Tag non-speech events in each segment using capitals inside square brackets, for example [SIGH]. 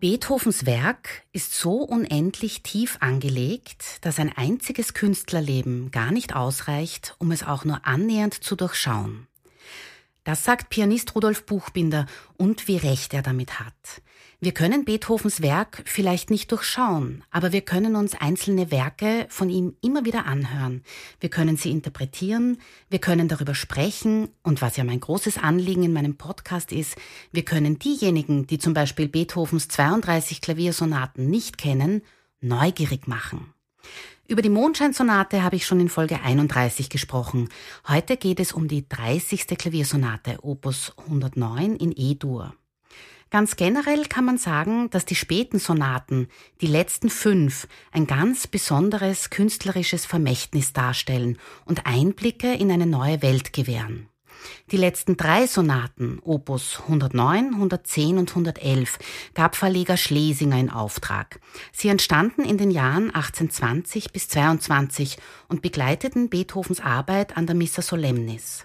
Beethovens Werk ist so unendlich tief angelegt, dass ein einziges Künstlerleben gar nicht ausreicht, um es auch nur annähernd zu durchschauen. Das sagt Pianist Rudolf Buchbinder und wie recht er damit hat. Wir können Beethovens Werk vielleicht nicht durchschauen, aber wir können uns einzelne Werke von ihm immer wieder anhören. Wir können sie interpretieren, wir können darüber sprechen und was ja mein großes Anliegen in meinem Podcast ist, wir können diejenigen, die zum Beispiel Beethovens 32 Klaviersonaten nicht kennen, neugierig machen. Über die Mondscheinsonate habe ich schon in Folge 31 gesprochen. Heute geht es um die 30. Klaviersonate, Opus 109 in E-Dur. Ganz generell kann man sagen, dass die späten Sonaten, die letzten fünf, ein ganz besonderes künstlerisches Vermächtnis darstellen und Einblicke in eine neue Welt gewähren. Die letzten drei Sonaten, Opus 109, 110 und 111, gab Verleger Schlesinger in Auftrag. Sie entstanden in den Jahren 1820 bis 22 und begleiteten Beethovens Arbeit an der Missa Solemnis.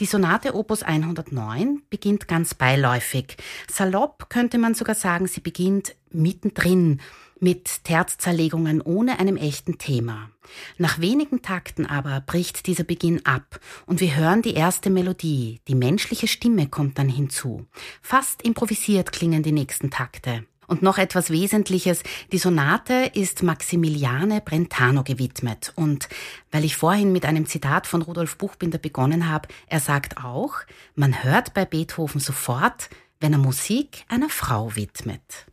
Die Sonate Opus 109 beginnt ganz beiläufig. Salopp könnte man sogar sagen, sie beginnt mittendrin mit Terzzerlegungen ohne einem echten Thema. Nach wenigen Takten aber bricht dieser Beginn ab und wir hören die erste Melodie. Die menschliche Stimme kommt dann hinzu. Fast improvisiert klingen die nächsten Takte. Und noch etwas Wesentliches, die Sonate ist Maximiliane Brentano gewidmet. Und weil ich vorhin mit einem Zitat von Rudolf Buchbinder begonnen habe, er sagt auch, man hört bei Beethoven sofort, wenn er Musik einer Frau widmet.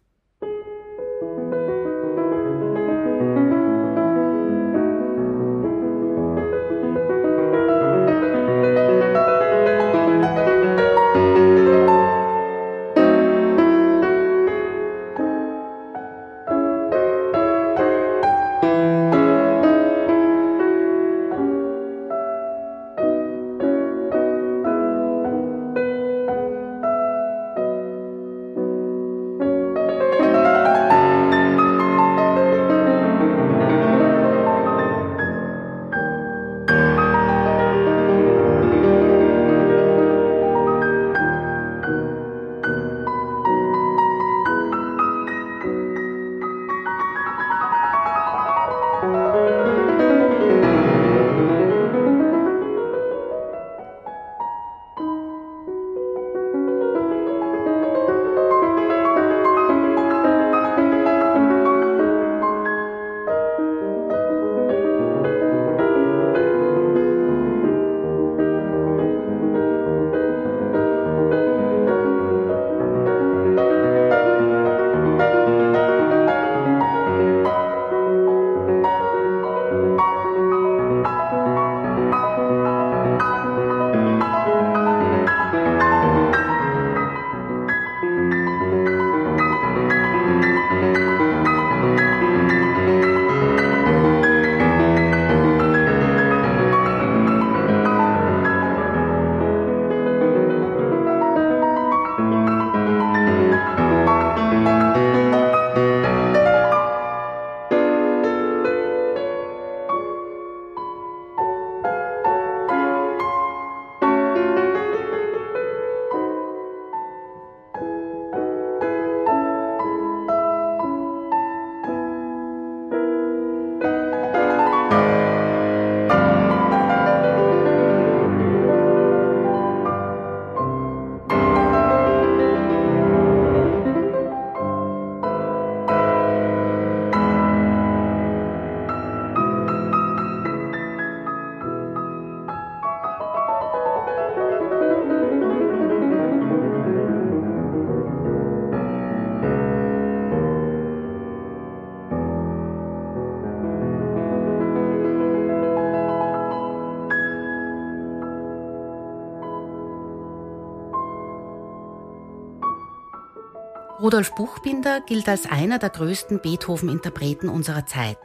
Rudolf Buchbinder gilt als einer der größten Beethoven-Interpreten unserer Zeit.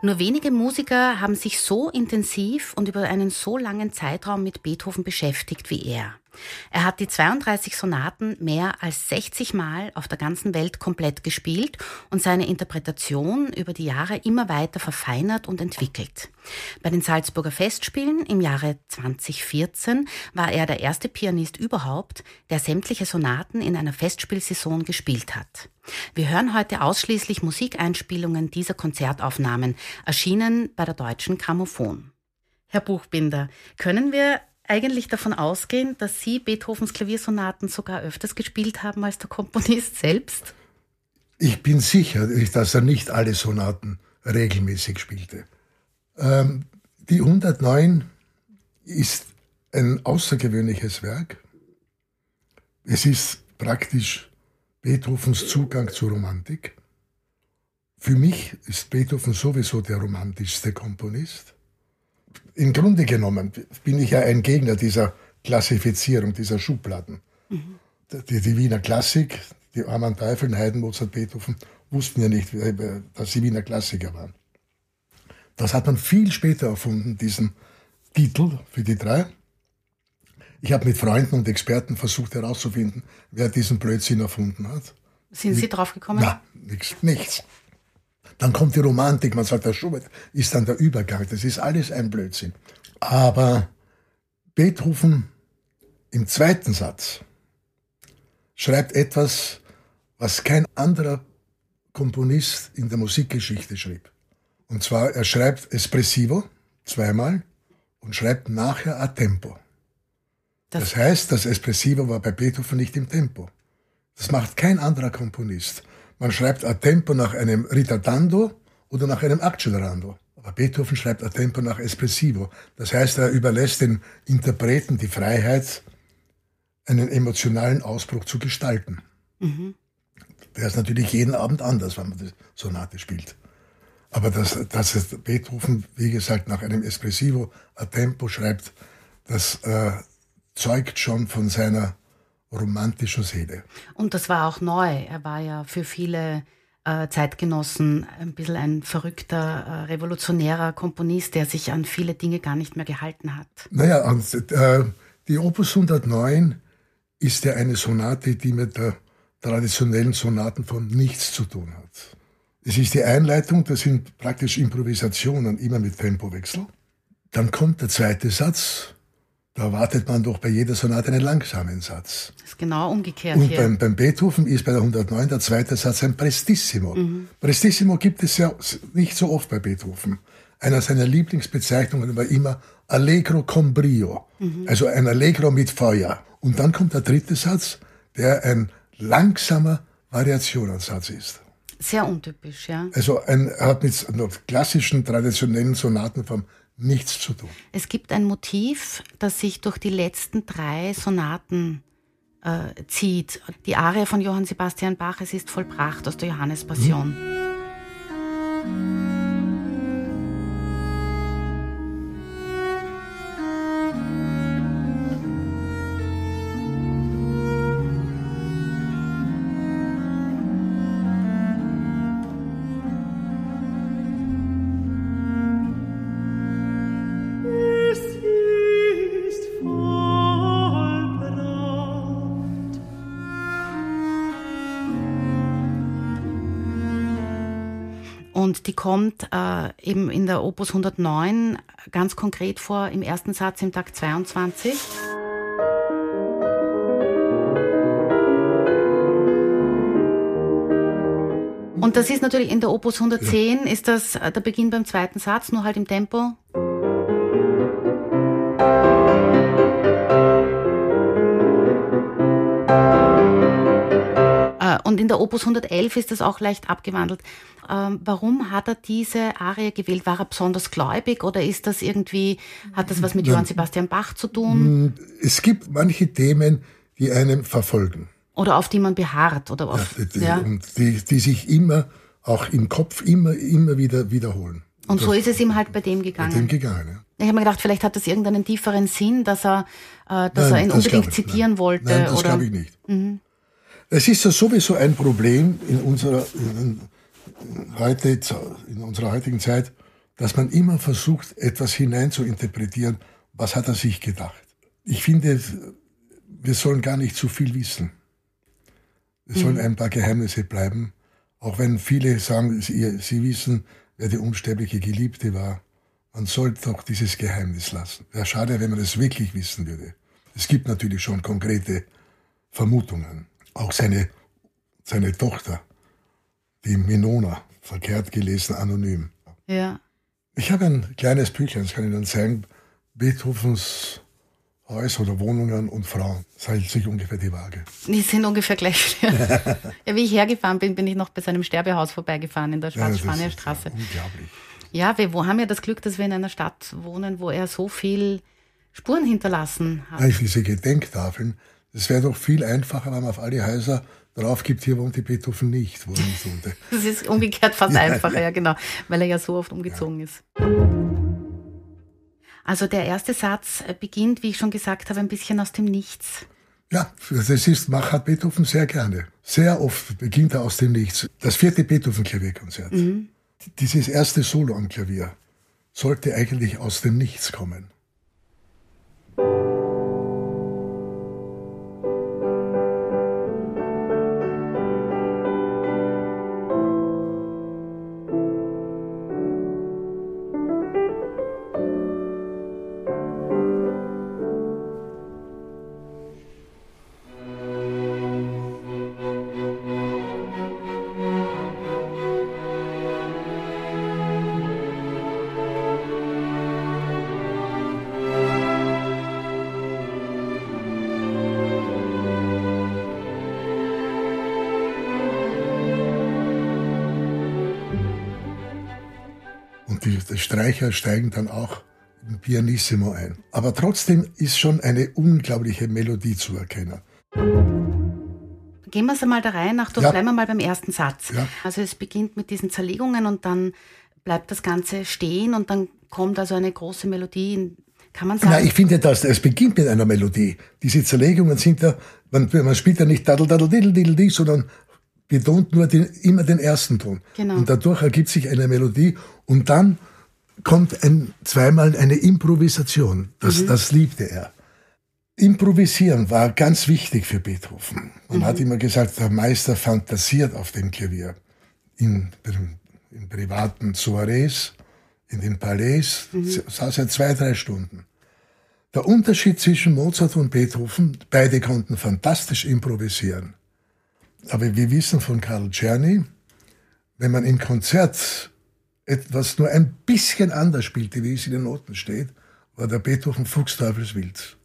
Nur wenige Musiker haben sich so intensiv und über einen so langen Zeitraum mit Beethoven beschäftigt wie er. Er hat die 32 Sonaten mehr als 60 Mal auf der ganzen Welt komplett gespielt und seine Interpretation über die Jahre immer weiter verfeinert und entwickelt. Bei den Salzburger Festspielen im Jahre 2014 war er der erste Pianist überhaupt, der sämtliche Sonaten in einer Festspielsaison gespielt hat. Wir hören heute ausschließlich Musikeinspielungen dieser Konzertaufnahmen, erschienen bei der Deutschen Grammophon. Herr Buchbinder, können wir eigentlich davon ausgehen, dass Sie Beethovens Klaviersonaten sogar öfters gespielt haben als der Komponist selbst? Ich bin sicher, dass er nicht alle Sonaten regelmäßig spielte. Ähm, die 109 ist ein außergewöhnliches Werk. Es ist praktisch Beethovens Zugang zur Romantik. Für mich ist Beethoven sowieso der romantischste Komponist im Grunde genommen bin ich ja ein Gegner dieser Klassifizierung, dieser Schubladen. Mhm. Die, die, Wiener Klassik, die armen Teufel, Haydn, Mozart, Beethoven, wussten ja nicht, dass sie Wiener Klassiker waren. Das hat man viel später erfunden, diesen Titel für die drei. Ich habe mit Freunden und Experten versucht herauszufinden, wer diesen Blödsinn erfunden hat. Sind Sie drauf gekommen? Na, nichts. nichts. Dann kommt die Romantik, man sagt, der Schubert ist dann der Übergang. Das ist alles ein Blödsinn. Aber Beethoven im zweiten Satz schreibt etwas, was kein anderer Komponist in der Musikgeschichte schrieb. Und zwar, er schreibt Espressivo zweimal und schreibt nachher a tempo. Das, das heißt, das Espressivo war bei Beethoven nicht im Tempo. Das macht kein anderer Komponist. Man schreibt a tempo nach einem ritardando oder nach einem accelerando. Aber Beethoven schreibt a tempo nach espressivo. Das heißt, er überlässt den Interpreten die Freiheit, einen emotionalen Ausbruch zu gestalten. Mhm. Der ist natürlich jeden Abend anders, wenn man die Sonate spielt. Aber dass, dass Beethoven, wie gesagt, nach einem Espressivo a tempo schreibt, das äh, zeugt schon von seiner romantischer Seele. Und das war auch neu. Er war ja für viele äh, Zeitgenossen ein bisschen ein verrückter, äh, revolutionärer Komponist, der sich an viele Dinge gar nicht mehr gehalten hat. Naja, und, äh, die Opus 109 ist ja eine Sonate, die mit der traditionellen Sonaten von nichts zu tun hat. Es ist die Einleitung, das sind praktisch Improvisationen, immer mit Tempowechsel. Dann kommt der zweite Satz, da erwartet man doch bei jeder Sonate einen langsamen Satz. Das ist genau umgekehrt Und hier. Beim, beim Beethoven ist bei der 109 der zweite Satz ein Prestissimo. Mhm. Prestissimo gibt es ja nicht so oft bei Beethoven. Einer seiner Lieblingsbezeichnungen war immer Allegro con brio, mhm. also ein Allegro mit Feuer. Und dann kommt der dritte Satz, der ein langsamer Variationensatz ist. Sehr untypisch, ja. Also ein, er hat mit klassischen, traditionellen Sonaten vom nichts zu tun. Es gibt ein Motiv, das sich durch die letzten drei Sonaten äh, zieht. Die Arie von Johann Sebastian Bach, es ist vollbracht aus der Johannespassion. Mhm. Und die kommt äh, eben in der Opus 109 ganz konkret vor im ersten Satz im Takt 22. Und das ist natürlich in der Opus 110 ja. ist das äh, der Beginn beim zweiten Satz, nur halt im Tempo. Und in der Opus 111 ist das auch leicht abgewandelt. Ähm, warum hat er diese Arie gewählt? War er besonders gläubig oder ist das irgendwie, hat das was mit Johann Sebastian Bach zu tun? Es gibt manche Themen, die einem verfolgen. Oder auf die man beharrt oder auf, ja, die, ja. die, die sich immer, auch im Kopf immer, immer wieder wiederholen. Und so ist es ihm halt bei dem gegangen. Bei dem gegangen, ja. Ich habe mir gedacht, vielleicht hat das irgendeinen tieferen Sinn, dass er, äh, dass Nein, er ihn unbedingt zitieren Nein. wollte. Nein, das glaube ich nicht. Mhm. Es ist ja sowieso ein Problem in unserer, in, heute, in unserer heutigen Zeit, dass man immer versucht, etwas hinein zu interpretieren. Was hat er sich gedacht? Ich finde, wir sollen gar nicht zu viel wissen. Es sollen mhm. ein paar Geheimnisse bleiben. Auch wenn viele sagen, sie, sie wissen, wer die unsterbliche Geliebte war. Man sollte doch dieses Geheimnis lassen. Wäre schade, wenn man es wirklich wissen würde. Es gibt natürlich schon konkrete Vermutungen. Auch seine, seine Tochter, die Minona, verkehrt gelesen, anonym. Ja. Ich habe ein kleines Büchlein, das kann ich Ihnen zeigen, Beethovens Häuser oder Wohnungen und Frauen. Das hält sich ungefähr die Waage. Die sind ungefähr gleich. [LAUGHS] ja, wie ich hergefahren bin, bin ich noch bei seinem Sterbehaus vorbeigefahren in der Schwarz-Spanier-Straße. Ja, unglaublich. Ja, wir haben ja das Glück, dass wir in einer Stadt wohnen, wo er so viel Spuren hinterlassen hat. Ja, diese Gedenktafeln, das wäre doch viel einfacher, wenn man auf alle Häuser drauf gibt, hier wohnt die Beethoven nicht. Wo [LAUGHS] das ist umgekehrt fast ja, einfacher, ja genau, weil er ja so oft umgezogen ist. Also der erste Satz beginnt, wie ich schon gesagt habe, ein bisschen aus dem Nichts. Ja, das ist, macht Beethoven sehr gerne. Sehr oft beginnt er aus dem Nichts. Das vierte Beethoven-Klavierkonzert. Mhm. Dieses erste Solo am Klavier sollte eigentlich aus dem Nichts kommen. Die Streicher steigen dann auch im Pianissimo ein. Aber trotzdem ist schon eine unglaubliche Melodie zu erkennen. Gehen wir es einmal der Reihe nach durch, ja. bleiben wir mal beim ersten Satz. Ja. Also es beginnt mit diesen Zerlegungen und dann bleibt das Ganze stehen und dann kommt also eine große Melodie. Kann man sagen? Nein, ich finde, dass es beginnt mit einer Melodie. Diese Zerlegungen sind ja, man, man spielt ja nicht daddel, daddel, diddle, diddle, sondern betont nur den, immer den ersten Ton. Genau. Und dadurch ergibt sich eine Melodie und dann kommt ein, zweimal eine Improvisation. Das, mhm. das liebte er. Improvisieren war ganz wichtig für Beethoven. Man mhm. hat immer gesagt, der Meister fantasiert auf dem Klavier. In, in privaten Soirees, in den Palais, mhm. saß er zwei, drei Stunden. Der Unterschied zwischen Mozart und Beethoven, beide konnten fantastisch improvisieren. Aber wir wissen von Karl Czerny, wenn man im Konzert etwas nur ein bisschen anders spielte, wie es in den Noten steht, war der Beethoven Fuchsteufelswild.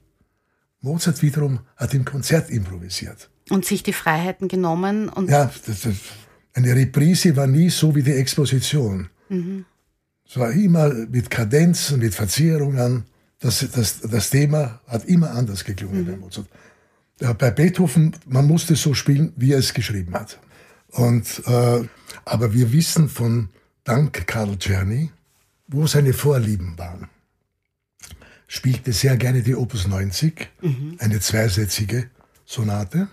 Mozart wiederum hat im Konzert improvisiert. Und sich die Freiheiten genommen. Und ja, das, das, eine Reprise war nie so wie die Exposition. Mhm. Es war immer mit Kadenzen, mit Verzierungen. Das, das, das Thema hat immer anders geklungen mhm. bei Mozart. Bei Beethoven, man musste so spielen, wie er es geschrieben hat. Und, äh, aber wir wissen von dank Karl Czerny, wo seine Vorlieben waren. Spielte sehr gerne die Opus 90, mhm. eine zweisätzige Sonate.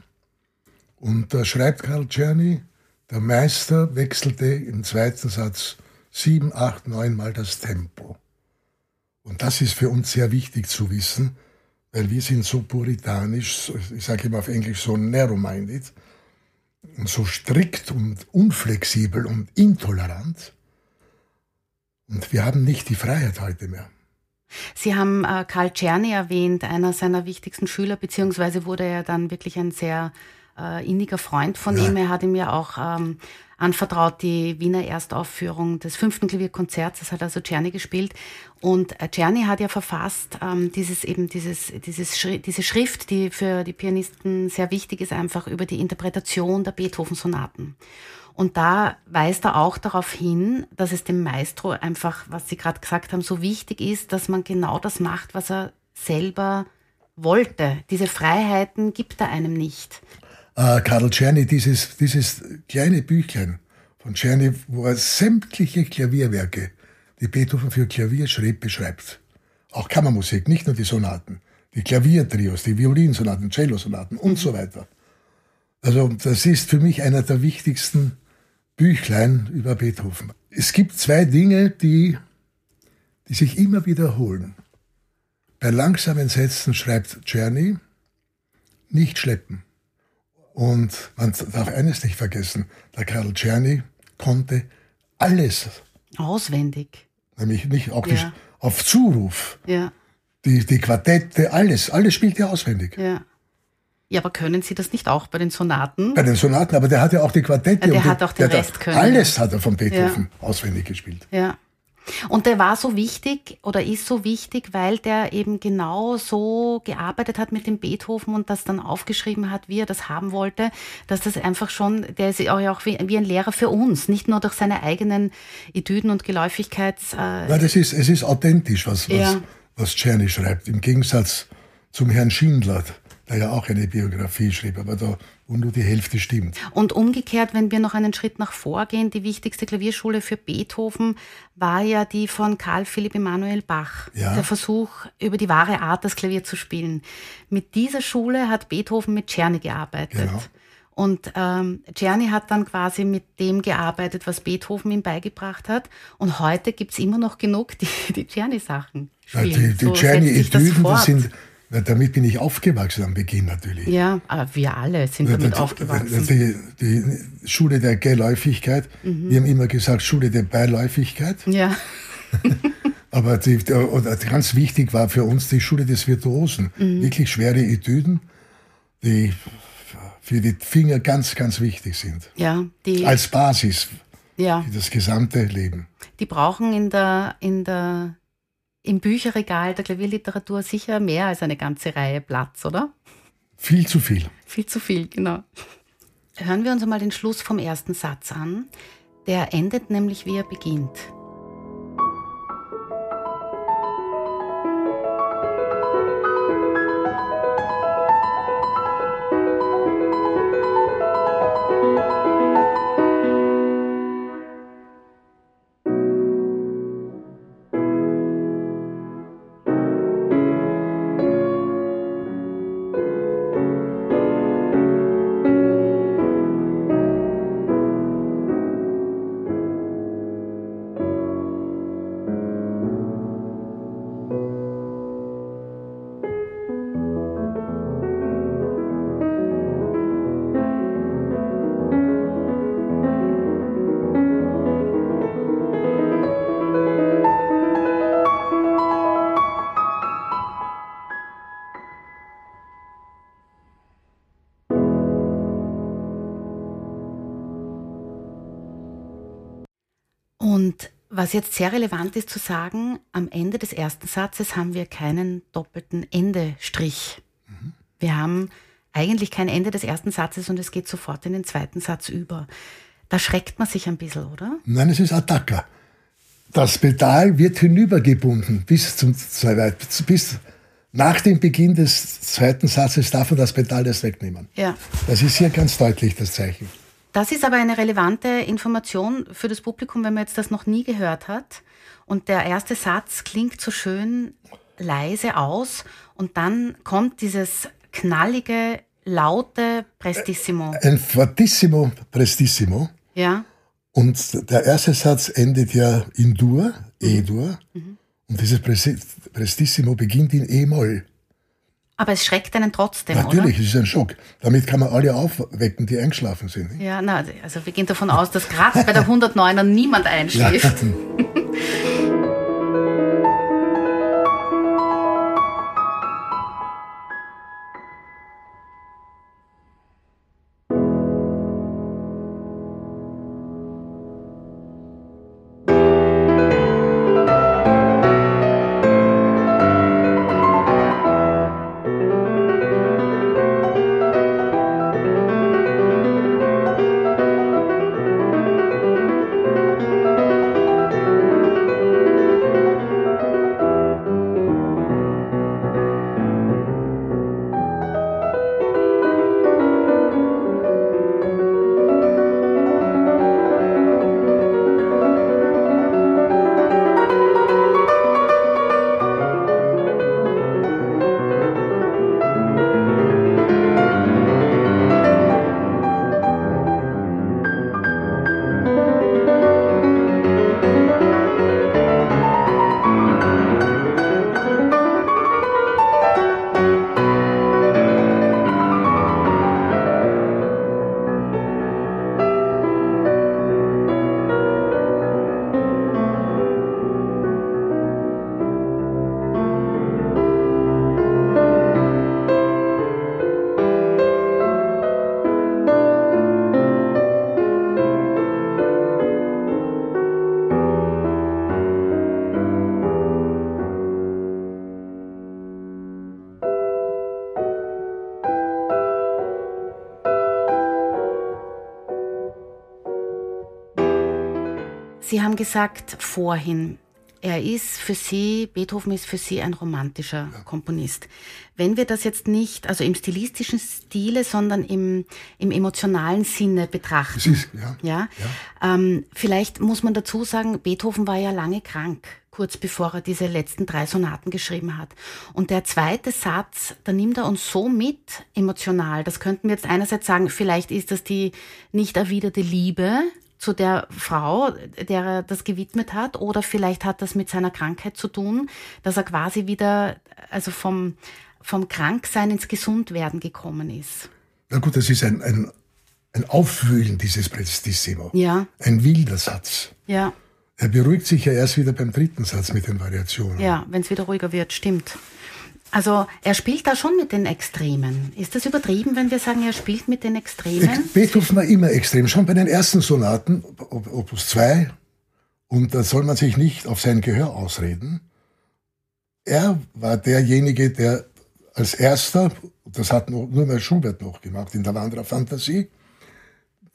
Und da schreibt Karl Czerny, der Meister wechselte im zweiten Satz sieben, acht, neun Mal das Tempo. Und das ist für uns sehr wichtig zu wissen, weil wir sind so puritanisch, ich sage immer auf Englisch so narrow-minded, und so strikt und unflexibel und intolerant, und wir haben nicht die Freiheit heute mehr. Sie haben äh, Karl Czerny erwähnt, einer seiner wichtigsten Schüler, beziehungsweise wurde er dann wirklich ein sehr äh, inniger Freund von ja. ihm. Er hat ihm ja auch ähm, anvertraut die Wiener Erstaufführung des fünften Klavierkonzerts. Das hat also Czerny gespielt. Und äh, Czerny hat ja verfasst ähm, dieses eben dieses dieses Schri diese Schrift, die für die Pianisten sehr wichtig ist, einfach über die Interpretation der Beethoven-Sonaten. Und da weist er auch darauf hin, dass es dem Maestro einfach, was Sie gerade gesagt haben, so wichtig ist, dass man genau das macht, was er selber wollte. Diese Freiheiten gibt er einem nicht. Äh, Karl Czerny, dieses, dieses kleine Büchlein von Czerny, wo er sämtliche Klavierwerke, die Beethoven für Klavier schrieb, beschreibt. Auch Kammermusik, nicht nur die Sonaten. Die Klaviertrios, die Violinsonaten, Cellosonaten und mhm. so weiter. Also das ist für mich einer der wichtigsten Büchlein über Beethoven. Es gibt zwei Dinge, die, die sich immer wiederholen. Bei langsamen Sätzen schreibt Czerny, nicht schleppen. Und man darf eines nicht vergessen, der Karl Czerny konnte alles. Auswendig. Nämlich nicht auch ja. die, auf Zuruf. Ja. Die, die Quartette, alles, alles spielt er auswendig. Ja. Ja, aber können Sie das nicht auch bei den Sonaten? Bei den Sonaten, aber der hat ja auch die Quartette. Ja, der hat auch den Rest hat, können. Alles hat er von Beethoven ja. auswendig gespielt. Ja. Und der war so wichtig oder ist so wichtig, weil der eben genau so gearbeitet hat mit dem Beethoven und das dann aufgeschrieben hat, wie er das haben wollte, dass das einfach schon, der ist auch wie, wie ein Lehrer für uns, nicht nur durch seine eigenen Etüden und Geläufigkeits. Äh ja, das ist, es ist authentisch, was, was, ja. was Czerny schreibt, im Gegensatz zum Herrn Schindler der ja auch eine Biografie schrieb, aber da wo nur die Hälfte stimmt. Und umgekehrt, wenn wir noch einen Schritt nach vorgehen, die wichtigste Klavierschule für Beethoven war ja die von Karl Philipp Emanuel Bach. Ja. Der Versuch, über die wahre Art das Klavier zu spielen. Mit dieser Schule hat Beethoven mit Czerny gearbeitet. Genau. Und ähm, Czerny hat dann quasi mit dem gearbeitet, was Beethoven ihm beigebracht hat. Und heute gibt es immer noch genug, die die Czerny-Sachen spielen. Ja, die die so Czerny-Etüden, die sind na, damit bin ich aufgewachsen am Beginn natürlich. Ja, aber wir alle sind damit die, aufgewachsen. Die, die, Schule der Geläufigkeit. Mhm. Wir haben immer gesagt Schule der Beiläufigkeit. Ja. [LAUGHS] aber die, ganz wichtig war für uns die Schule des Virtuosen. Mhm. Wirklich schwere Etüden, die für die Finger ganz, ganz wichtig sind. Ja, die, Als Basis ja. für das gesamte Leben. Die brauchen in der, in der im Bücherregal der Klavierliteratur sicher mehr als eine ganze Reihe Platz, oder? Viel zu viel. Viel zu viel, genau. Hören wir uns einmal den Schluss vom ersten Satz an. Der endet nämlich, wie er beginnt. Was jetzt sehr relevant ist zu sagen, am Ende des ersten Satzes haben wir keinen doppelten Endestrich. Mhm. Wir haben eigentlich kein Ende des ersten Satzes und es geht sofort in den zweiten Satz über. Da schreckt man sich ein bisschen, oder? Nein, es ist Attacca. Das Pedal wird hinübergebunden bis zum bis nach dem Beginn des zweiten Satzes darf man das Pedal erst wegnehmen. Ja. Das ist hier ganz deutlich das Zeichen. Das ist aber eine relevante Information für das Publikum, wenn man jetzt das noch nie gehört hat. Und der erste Satz klingt so schön leise aus und dann kommt dieses knallige, laute Prestissimo. Ein fortissimo Prestissimo. Ja. Und der erste Satz endet ja in Dur, E-Dur. Mhm. Und dieses Prestissimo beginnt in E-Moll. Aber es schreckt einen trotzdem, Natürlich, oder? es ist ein Schock. Damit kann man alle aufwecken, die eingeschlafen sind. Ja, na, also wir gehen davon aus, dass gerade bei der 109er niemand einschläft. Ja. [LAUGHS] gesagt vorhin, er ist für Sie, Beethoven ist für Sie ein romantischer ja. Komponist. Wenn wir das jetzt nicht, also im stilistischen Stile, sondern im, im emotionalen Sinne betrachten. Das ist, ja. ja, ja. Ähm, vielleicht muss man dazu sagen, Beethoven war ja lange krank, kurz bevor er diese letzten drei Sonaten geschrieben hat. Und der zweite Satz, da nimmt er uns so mit emotional. Das könnten wir jetzt einerseits sagen, vielleicht ist das die nicht erwiderte Liebe, zu der Frau, der er das gewidmet hat, oder vielleicht hat das mit seiner Krankheit zu tun, dass er quasi wieder, also vom, vom Kranksein ins Gesundwerden gekommen ist. Na gut, das ist ein, ein, ein Aufwühlen dieses Prestissimo. Ja. Ein wilder Satz. Ja. Er beruhigt sich ja erst wieder beim dritten Satz mit den Variationen. Ja, wenn es wieder ruhiger wird, stimmt. Also er spielt da schon mit den Extremen. Ist das übertrieben, wenn wir sagen, er spielt mit den Extremen? Beethoven war immer extrem. Schon bei den ersten Sonaten, Opus 2, und da soll man sich nicht auf sein Gehör ausreden. Er war derjenige, der als erster, das hat nur mal Schubert noch gemacht in der Wanderer-Fantasie,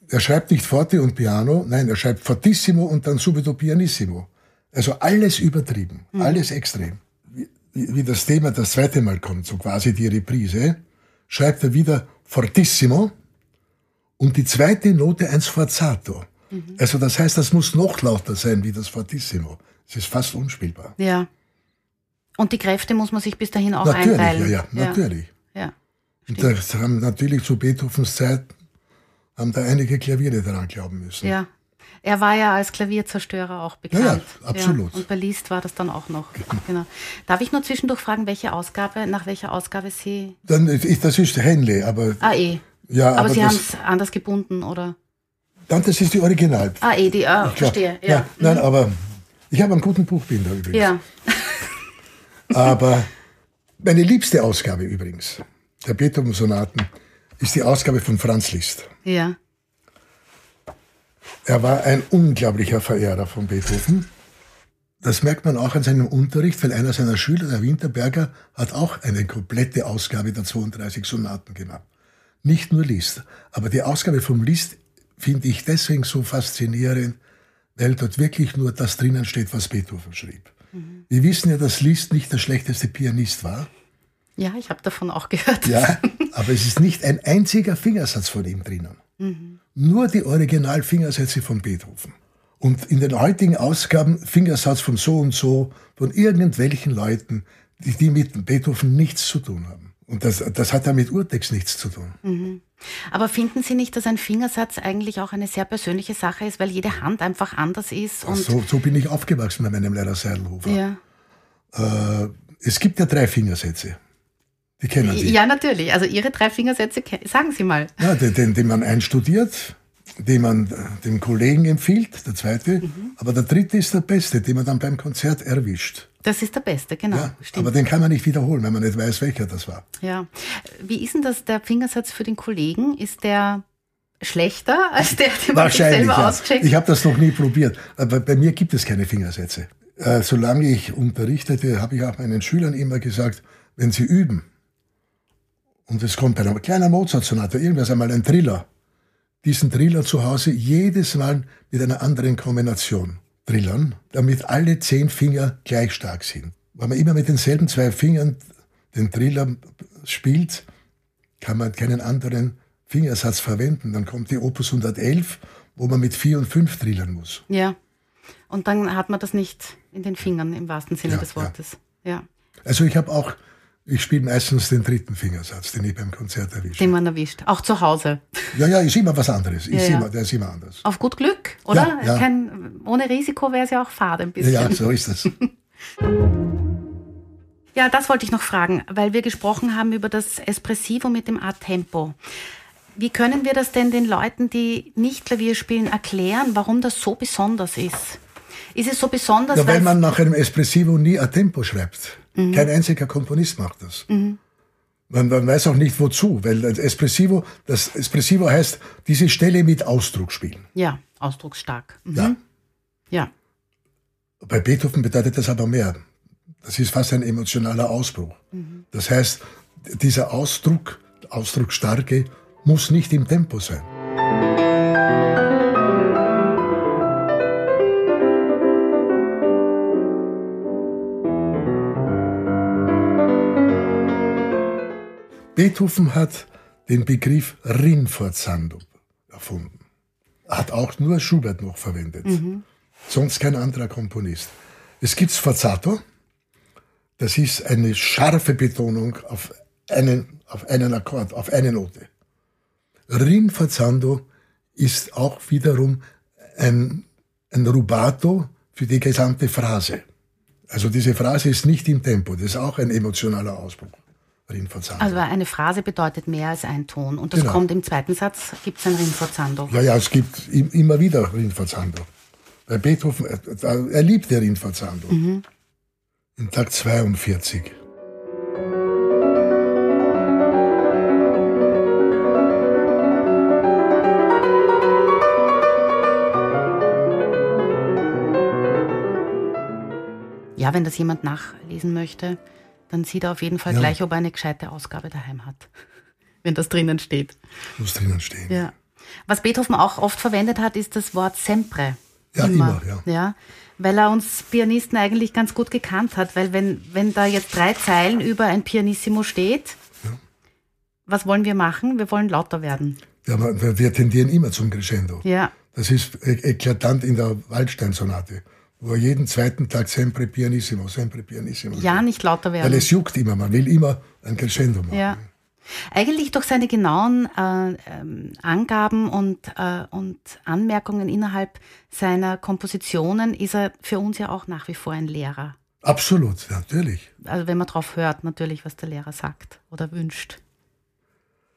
er schreibt nicht Forte und Piano, nein, er schreibt Fortissimo und dann Subito Pianissimo. Also alles übertrieben, mhm. alles extrem wie das Thema das zweite Mal kommt, so quasi die Reprise, schreibt er wieder fortissimo und die zweite Note ein Sforzato. Mhm. Also das heißt, das muss noch lauter sein wie das fortissimo. Es ist fast unspielbar. Ja. Und die Kräfte muss man sich bis dahin auch natürlich, einteilen. Ja, ja, natürlich. Ja. und da haben natürlich zu Beethovens Zeit haben da einige Klaviere daran glauben müssen. Ja, er war ja als Klavierzerstörer auch bekannt. Ja, absolut. Ja, und bei Liszt war das dann auch noch. Genau. Darf ich nur zwischendurch fragen, welche Ausgabe, nach welcher Ausgabe Sie. Dann, das ist Henley, aber. Ah, eh. Ja, aber, aber Sie haben es anders gebunden, oder? Dann, das ist die Original. Ah, eh, die, ah, verstehe. Ja. ja. Nein, mhm. aber ich habe einen guten Buchbinder übrigens. Ja. [LAUGHS] aber meine liebste Ausgabe übrigens der Beethoven-Sonaten ist die Ausgabe von Franz Liszt. Ja. Er war ein unglaublicher Verehrer von Beethoven. Das merkt man auch an seinem Unterricht, weil einer seiner Schüler, der Winterberger, hat auch eine komplette Ausgabe der 32 Sonaten gemacht. Nicht nur Liszt, aber die Ausgabe vom Liszt finde ich deswegen so faszinierend, weil dort wirklich nur das drinnen steht, was Beethoven schrieb. Mhm. Wir wissen ja, dass Liszt nicht der schlechteste Pianist war. Ja, ich habe davon auch gehört. Ja, [LAUGHS] aber es ist nicht ein einziger Fingersatz von ihm drinnen. Mhm. Nur die Originalfingersätze von Beethoven. Und in den heutigen Ausgaben Fingersatz von so und so, von irgendwelchen Leuten, die, die mit Beethoven nichts zu tun haben. Und das, das hat ja mit Urtext nichts zu tun. Mhm. Aber finden Sie nicht, dass ein Fingersatz eigentlich auch eine sehr persönliche Sache ist, weil jede Hand einfach anders ist? Und so, so bin ich aufgewachsen bei meinem Lehrer Seidelhofer. Ja. Äh, es gibt ja drei Fingersätze. Die kennen Sie. Ja, natürlich. Also Ihre drei Fingersätze, sagen Sie mal. Ja, den, den, den man einstudiert, den man dem Kollegen empfiehlt, der zweite. Mhm. Aber der dritte ist der beste, den man dann beim Konzert erwischt. Das ist der beste, genau. Ja, aber den kann man nicht wiederholen, wenn man nicht weiß, welcher das war. Ja. Wie ist denn das, der Fingersatz für den Kollegen? Ist der schlechter als der, den man selber ja. auscheckt? Ich habe das noch nie probiert. Aber bei mir gibt es keine Fingersätze. Äh, solange ich unterrichtete, habe ich auch meinen Schülern immer gesagt, wenn sie üben, und es kommt bei einer kleinen Mozart-Sonate, irgendwas einmal ein Triller. Diesen Triller zu Hause jedes Mal mit einer anderen Kombination trillern, damit alle zehn Finger gleich stark sind. Wenn man immer mit denselben zwei Fingern den Triller spielt, kann man keinen anderen Fingersatz verwenden. Dann kommt die Opus 111, wo man mit vier und fünf trillern muss. Ja. Und dann hat man das nicht in den Fingern im wahrsten Sinne ja, des Wortes. Ja. ja. Also ich habe auch ich spiele meistens den dritten Fingersatz, den ich beim Konzert erwische. Den man erwischt, auch zu Hause. Ja, ja, ist immer was anderes. Ist ja, immer, der ist immer anders. Auf gut Glück, oder? Ja, ja. Kein, ohne Risiko wäre es ja auch fad ein bisschen. Ja, so ist es. [LAUGHS] ja, das wollte ich noch fragen, weil wir gesprochen haben über das Espressivo mit dem Art Tempo. Wie können wir das denn den Leuten, die nicht Klavier spielen, erklären, warum das so besonders ist? Ist es so besonders? Ja, weil man nach einem Espressivo nie a Tempo schreibt. Mhm. Kein einziger Komponist macht das. Mhm. Man, man, weiß auch nicht wozu, weil das Espressivo, das Espressivo heißt, diese Stelle mit Ausdruck spielen. Ja, ausdrucksstark. Mhm. Ja. ja. Bei Beethoven bedeutet das aber mehr. Das ist fast ein emotionaler Ausbruch. Mhm. Das heißt, dieser Ausdruck, Ausdrucksstarke, muss nicht im Tempo sein. Beethoven hat den Begriff Rinforzando erfunden. Hat auch nur Schubert noch verwendet. Mhm. Sonst kein anderer Komponist. Es gibt Sforzato. Das ist eine scharfe Betonung auf einen, auf einen Akkord, auf eine Note. Rinforzando ist auch wiederum ein, ein Rubato für die gesamte Phrase. Also diese Phrase ist nicht im Tempo, das ist auch ein emotionaler Ausbruch. Rinforzando. Also eine Phrase bedeutet mehr als ein Ton. Und das genau. kommt im zweiten Satz, gibt es ein Rinforzando. Ja, ja, es gibt immer wieder Rinforzando. Bei Beethoven, er, er liebt der Rinforzando. Mhm. Im Tag 42. Ja, wenn das jemand nachlesen möchte, dann sieht er auf jeden Fall ja. gleich, ob er eine gescheite Ausgabe daheim hat. [LAUGHS] wenn das drinnen steht. Muss drinnen stehen. Ja. Was Beethoven auch oft verwendet hat, ist das Wort sempre. Ja, immer, immer ja. ja. Weil er uns Pianisten eigentlich ganz gut gekannt hat. Weil wenn, wenn da jetzt drei Zeilen über ein Pianissimo steht, ja. was wollen wir machen? Wir wollen lauter werden. Ja, aber wir tendieren immer zum Crescendo. Ja. Das ist eklatant in der Waldstein-Sonate wo er jeden zweiten Tag sempre pianissimo, sempre pianissimo. Ja, nicht lauter werden. Weil es juckt immer, man will immer ein Crescendo machen. Ja. Eigentlich durch seine genauen äh, ähm, Angaben und, äh, und Anmerkungen innerhalb seiner Kompositionen ist er für uns ja auch nach wie vor ein Lehrer. Absolut, natürlich. Also wenn man darauf hört, natürlich, was der Lehrer sagt oder wünscht.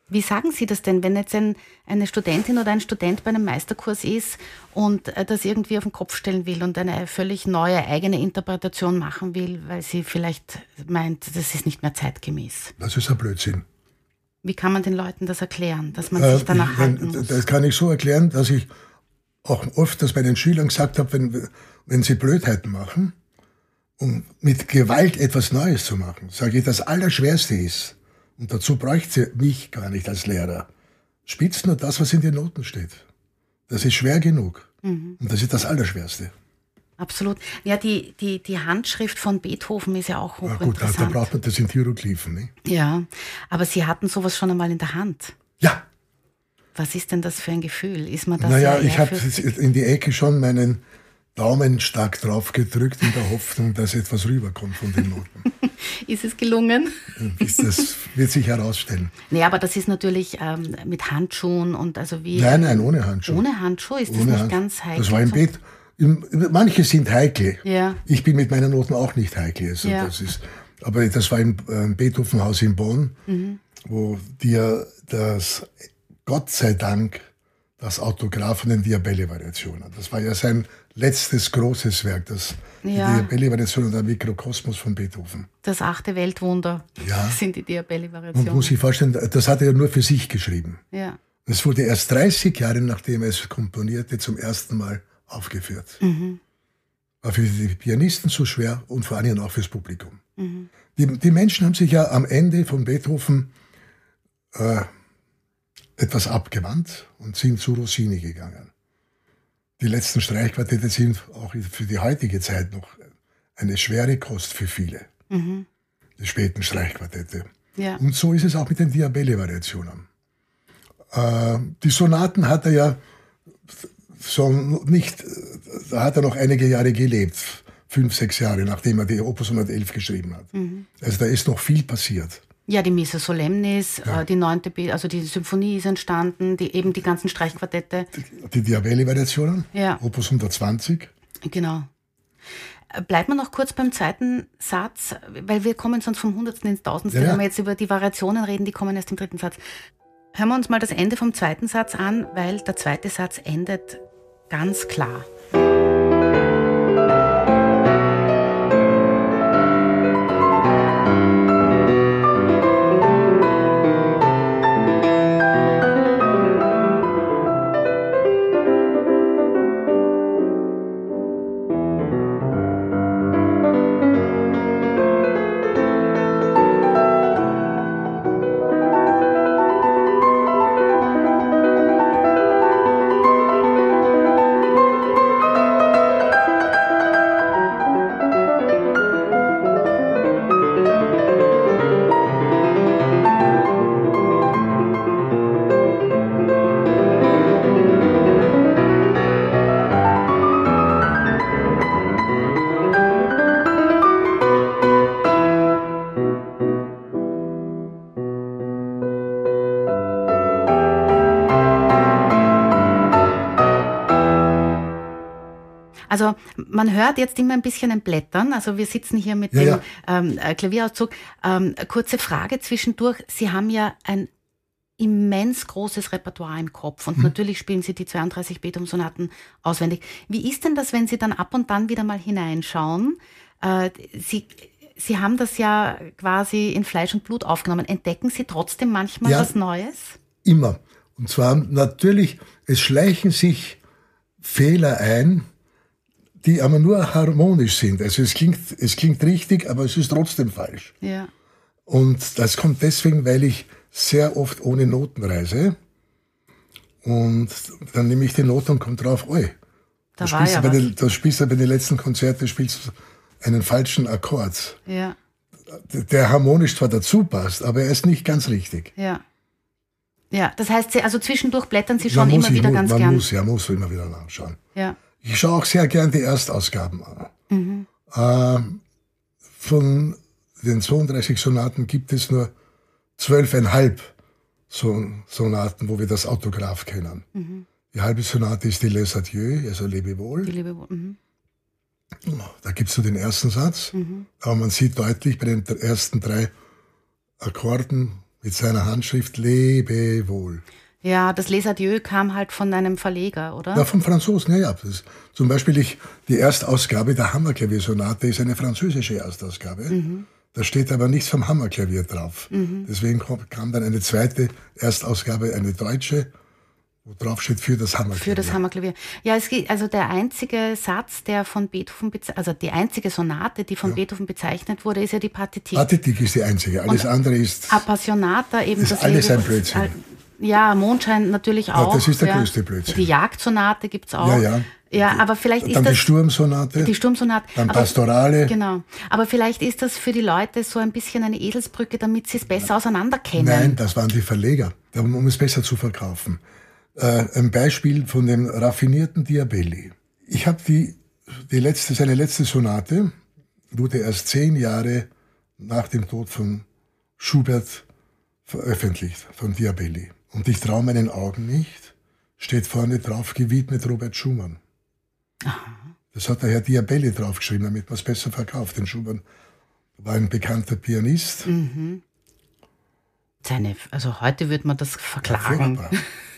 Wie sagen Sie das denn, wenn jetzt ein, eine Studentin oder ein Student bei einem Meisterkurs ist und äh, das irgendwie auf den Kopf stellen will und eine völlig neue eigene Interpretation machen will, weil sie vielleicht meint, das ist nicht mehr zeitgemäß? Das ist ein Blödsinn. Wie kann man den Leuten das erklären, dass man sich äh, danach ich, halten muss? Das kann ich so erklären, dass ich auch oft das bei den Schülern gesagt habe, wenn, wenn sie Blödheiten machen, um mit Gewalt etwas Neues zu machen, sage ich, das Allerschwerste ist, und dazu bräuchte sie mich gar nicht als Lehrer. Spitzt nur das, was in den Noten steht. Das ist schwer genug. Mhm. Und das ist das Allerschwerste. Absolut. Ja, die, die, die Handschrift von Beethoven ist ja auch hochinteressant. Ja, gut, da, da braucht man das in Hieroglyphen. Ne? Ja, aber Sie hatten sowas schon einmal in der Hand. Ja. Was ist denn das für ein Gefühl? Ist man das Naja, ich habe in die Ecke schon meinen Daumen stark drauf gedrückt in der Hoffnung, dass etwas rüberkommt von den Noten. [LAUGHS] ist es gelungen? das wird sich herausstellen. Nee, aber das ist natürlich ähm, mit Handschuhen und also wie. Nein, nein, ohne Handschuhe. Ohne Handschuhe ist ohne das nicht Hand ganz heikel. Das war im Bett. Manche sind heikel. Ja. Ich bin mit meinen Noten auch nicht heikel. Also ja. das ist, aber das war im äh, Beethovenhaus in Bonn, mhm. wo dir das Gott sei Dank das Autograph von den Diabelli-Variationen. Das war ja sein letztes großes Werk, das ja. die Diabelli-Variation und der Mikrokosmos von Beethoven. Das achte Weltwunder ja. sind die Diabelli-Variationen. Man muss sich vorstellen, das hat er nur für sich geschrieben. Ja. Es wurde erst 30 Jahre, nachdem er es komponierte, zum ersten Mal aufgeführt. Mhm. War für die Pianisten so schwer und vor allem auch fürs Publikum. Mhm. Die, die, Menschen haben sich ja am Ende von Beethoven äh, etwas abgewandt und sind zu Rossini gegangen. Die letzten Streichquartette sind auch für die heutige Zeit noch eine schwere Kost für viele. Mhm. Die späten Streichquartette. Ja. Und so ist es auch mit den Diabelli-Variationen. Äh, die Sonaten hat er ja so nicht, da hat er noch einige Jahre gelebt. Fünf, sechs Jahre, nachdem er die Opus 111 geschrieben hat. Mhm. Also da ist noch viel passiert. Ja, die Missa Solemnis, ja. äh, die neunte, also die Symphonie ist entstanden, die, eben die ganzen Streichquartette. Die, die Diabelli-Variationen, ja. Opus 120. Genau. Äh, bleibt man noch kurz beim zweiten Satz, weil wir kommen sonst vom Hundertsten ins Tausendste, ja, wenn wir jetzt über die Variationen reden, die kommen erst im dritten Satz. Hören wir uns mal das Ende vom zweiten Satz an, weil der zweite Satz endet ganz klar. Also man hört jetzt immer ein bisschen ein Blättern. Also wir sitzen hier mit Ja, dem ja. Ähm, äh, Klavierauszug. Ähm, kurze Frage zwischendurch. Sie haben ja ein immens großes Repertoire im Kopf Mhm. und natürlich spielen Sie die 32 Beethoven-Sonaten auswendig. Wie ist denn das, wenn Sie dann ab und dann wieder mal hineinschauen? Äh, Sie, Sie haben das ja quasi in Fleisch und Blut aufgenommen. Entdecken Sie trotzdem manchmal Ja. was Neues? Immer. Und zwar natürlich, es schleichen sich Fehler ein, die aber nur harmonisch sind. Also es klingt, es klingt richtig, aber es ist trotzdem falsch. Ja. Und das kommt deswegen, weil ich sehr oft ohne Noten reise. Und dann nehme ich die Note und komme drauf, oi. Da Du war spielst, ja bei was. den, du spielst ja bei den letzten Konzerten spielst du einen falschen Akkord, Ja, der harmonisch zwar dazu passt, aber er ist nicht ganz richtig. ja. Ja, das heißt, Sie, also zwischendurch blättern Sie Man schon muss, immer ich wieder mu- ganz man gern. muss, ja, muss immer wieder nachschauen. Ja. Ich schaue auch sehr gern die Erstausgaben an. Mhm. Ähm, von den 32 Sonaten gibt es nur zwölfeinhalb so Sonaten, wo wir das Autograph kennen. Die halbe Sonate ist die Les Adieu, also Die Lebewohl. Mhm. Da gibt es nur den ersten Satz. Aber man sieht deutlich bei den ersten drei Akkorden mit seiner Handschrift Lebewohl. Ja, das Les Adieu kam halt von einem Verleger, oder? Ja, vom Franzosen, ja, ja. Zum Beispiel ich, die Erstausgabe der Hammerklaviersonate ist eine französische Erstausgabe. Da steht aber nichts vom Hammerklavier drauf. Deswegen kam, dann eine zweite Erstausgabe, eine deutsche, wo drauf steht für das Hammerklavier. Für das Hammerklavier. Ja, es geht, also der einzige Satz, der von Beethoven, also die einzige Sonate, die von Beethoven bezeichnet wurde, ist ja die Partitik. Pathetik ist die einzige, alles andere ist. Appassionata eben Das das, ist alles ein Blödsinn. Ja, Mondschein natürlich auch. das ist der ja. größte Blödsinn. Die Jagdsonate gibt's auch. Ja, ja. Ja, aber vielleicht ist dann die das Sturmsonate, die Sturmsonate. dann aber- Pastorale. Genau. Aber vielleicht ist das für die Leute so ein bisschen eine Eselsbrücke, damit sie es besser auseinanderkennen. Nein, das waren die Verleger, um es besser zu verkaufen. Äh, ein Beispiel von dem raffinierten Diabelli. Ich habe die, die letzte, seine letzte Sonate wurde erst zehn Jahre nach dem Tod von Schubert veröffentlicht, von Diabelli. Und ich traue meinen Augen nicht, steht vorne drauf, gewidmet Robert Schumann. Das hat der Herr Diabelli draufgeschrieben, damit man es besser verkauft. Denn Schumann war ein bekannter Pianist. Seine, also heute würde man das verklagen. Furchtbar.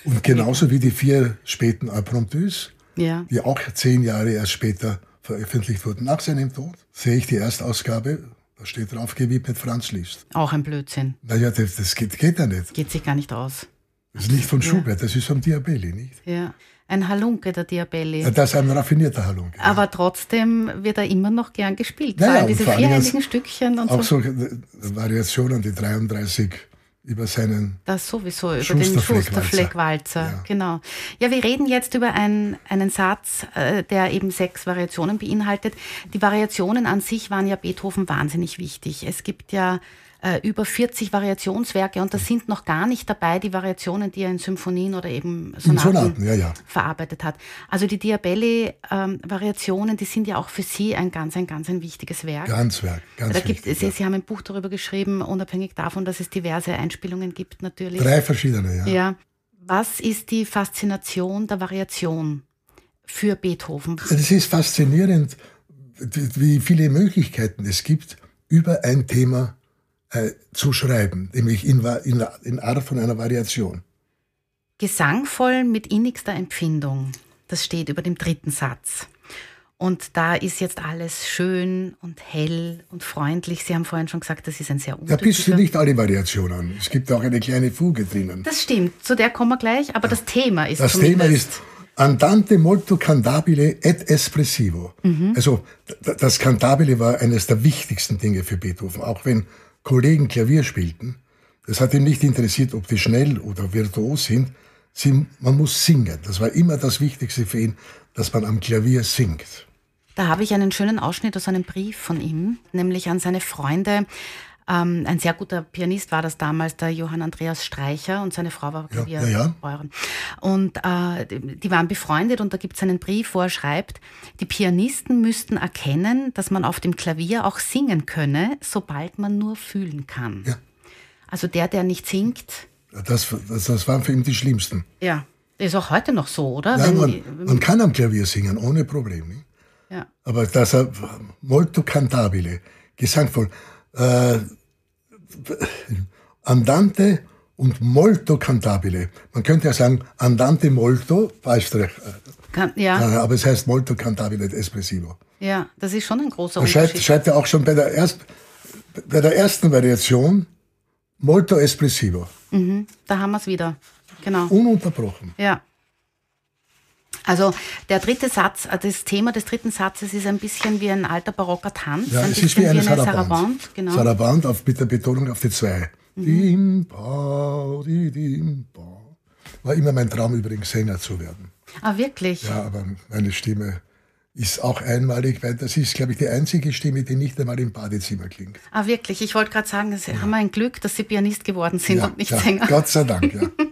Und [LAUGHS] genauso wie die vier späten Impromptus, Ja. die auch zehn Jahre erst später veröffentlicht wurden. Nach seinem Tod sehe ich die Erstausgabe, da steht drauf, gewidmet Franz Liszt. Auch ein Blödsinn. Naja, das, das geht, geht ja nicht. Geht sich gar nicht aus. Das ist nicht von Schubert, das ist von Diabelli, nicht? Ja. Ein Halunke, der Diabelli. Das ist ein raffinierter Halunke. Aber trotzdem wird er immer noch gern gespielt. Naja, Vor allem diese vor vierhändigen Stückchen und Auch so. so äh, Variationen, die 33 über seinen Das sowieso, über den Schusterfleckwalzer. Ja. Genau. Ja, wir reden jetzt über ein, einen Satz, äh, der eben sechs Variationen beinhaltet. Die Variationen an sich waren ja Beethoven wahnsinnig wichtig. Es gibt ja äh, über 40 Variationswerke und da sind noch gar nicht dabei die Variationen, die er in Symphonien oder eben Sonaten, Sonaten, ja, ja. verarbeitet hat. Also die Diabelli-Variationen, die sind ja auch für Sie ein ganz, ein ganz ein wichtiges Werk. Ganz Werk, ganz Da gibt, wichtig, Sie, ja. Sie haben ein Buch darüber geschrieben, unabhängig davon, dass es diverse Einspielungen gibt natürlich. Drei verschiedene, ja. Ja. Was ist die Faszination der Variation für Beethoven? Es ist faszinierend, wie viele Möglichkeiten es gibt, über ein Thema äh, zu schreiben, nämlich in, in, in Art von einer Variation. Gesangvoll mit innigster Empfindung. Das steht über dem dritten Satz. Und da ist jetzt alles schön und hell und freundlich. Sie haben vorhin schon gesagt, das ist ein sehr Da bist du untypischer... nicht alle Variationen. Es gibt auch eine kleine Fuge drinnen. Das stimmt, zu der kommen wir gleich, aber das Thema ist Das. Thema ist Andante molto cantabile et espressivo. Mhm. Also das Cantabile war eines der wichtigsten Dinge für Beethoven. Auch wenn Kollegen Klavier spielten, das hat ihn nicht interessiert, ob die schnell oder virtuos sind. Sie, man muss singen. Das war immer das Wichtigste für ihn, dass man am Klavier singt. Da habe ich einen schönen Ausschnitt aus einem Brief von ihm, nämlich an seine Freunde. Ähm, ein sehr guter Pianist war das damals, der Johann Andreas Streicher und seine Frau war Ja, ja, ja. Klavierbäuerin. Und äh, die waren befreundet und da gibt es einen Brief, wo er schreibt, die Pianisten müssten erkennen, dass man auf dem Klavier auch singen könne, sobald man nur fühlen kann. Ja. Also der, der nicht singt, Das, das, das waren für ihn die schlimmsten. ja, ist auch heute noch so, oder? Ja, man, man kann am Klavier singen, ohne Problem. Nicht? Ja. Aber dass er molto cantabile, gesangvoll, äh, [LAUGHS] andante und molto cantabile. Man könnte ja sagen andante molto, Falschstrich. Kann, ja, Ja, aber es heißt molto cantabile espressivo. ja, das ist schon ein großer Man schreibt, Unterschied. schreibt er auch schon bei der, erst, bei der ersten Variation molto espressivo. Da haben wir es wieder. Genau. Ununterbrochen. Ja. Also der dritte Satz, äh, das Thema des dritten Satzes ist ein bisschen wie ein alter barocker Tanz, Ja, ein es ist wie eine Sarabande. Sarabande. Genau. Sarabande auf, mit der Betonung auf die zwei. Dim, pa, di, dim, pa. War immer mein Traum übrigens, Sänger zu werden. ah, wirklich? Ja, aber meine Stimme ist auch einmalig, weil das ist, glaube ich, die einzige Stimme, die nicht einmal im Badezimmer klingt. Ah, wirklich. Ich wollte gerade sagen, Sie haben ein Glück, dass Sie Pianist geworden sind ja, und nicht ja, Sänger. Gott sei Dank, ja. [LAUGHS]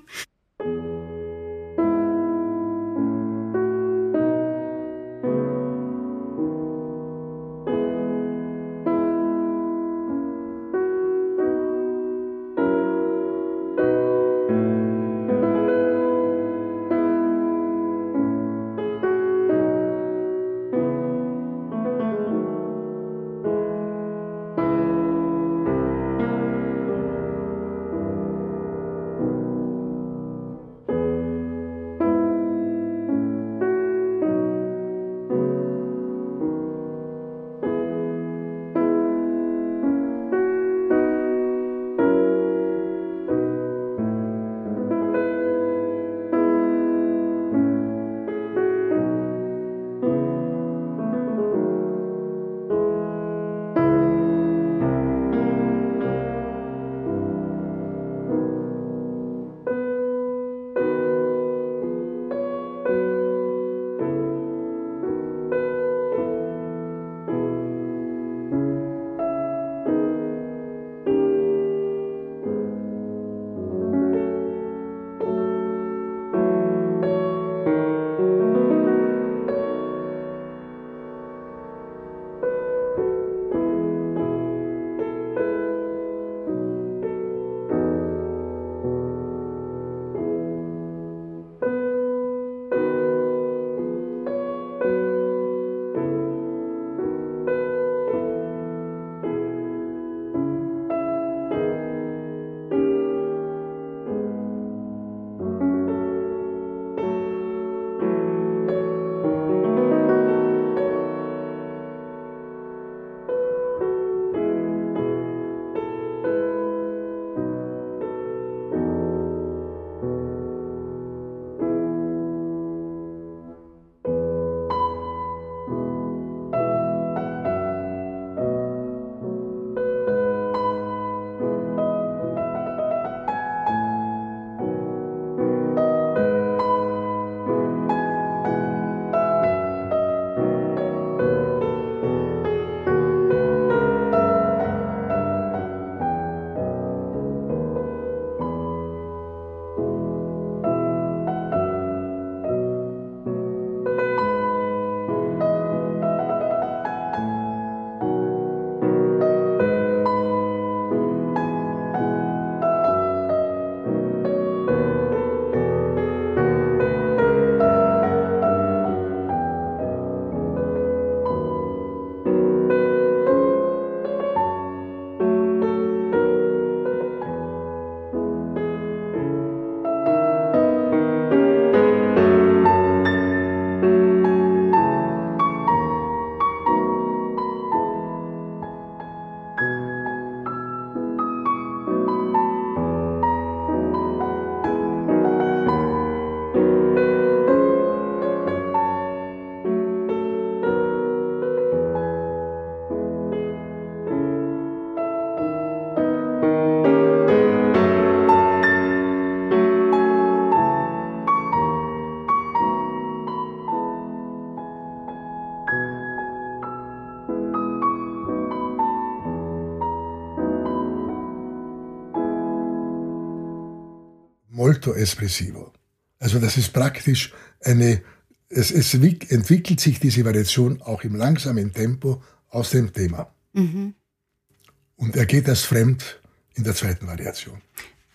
espressivo. Also das ist praktisch eine, es, es wick- entwickelt sich diese Variation auch im langsamen Tempo aus dem Thema. Und er geht als fremd in der zweiten Variation.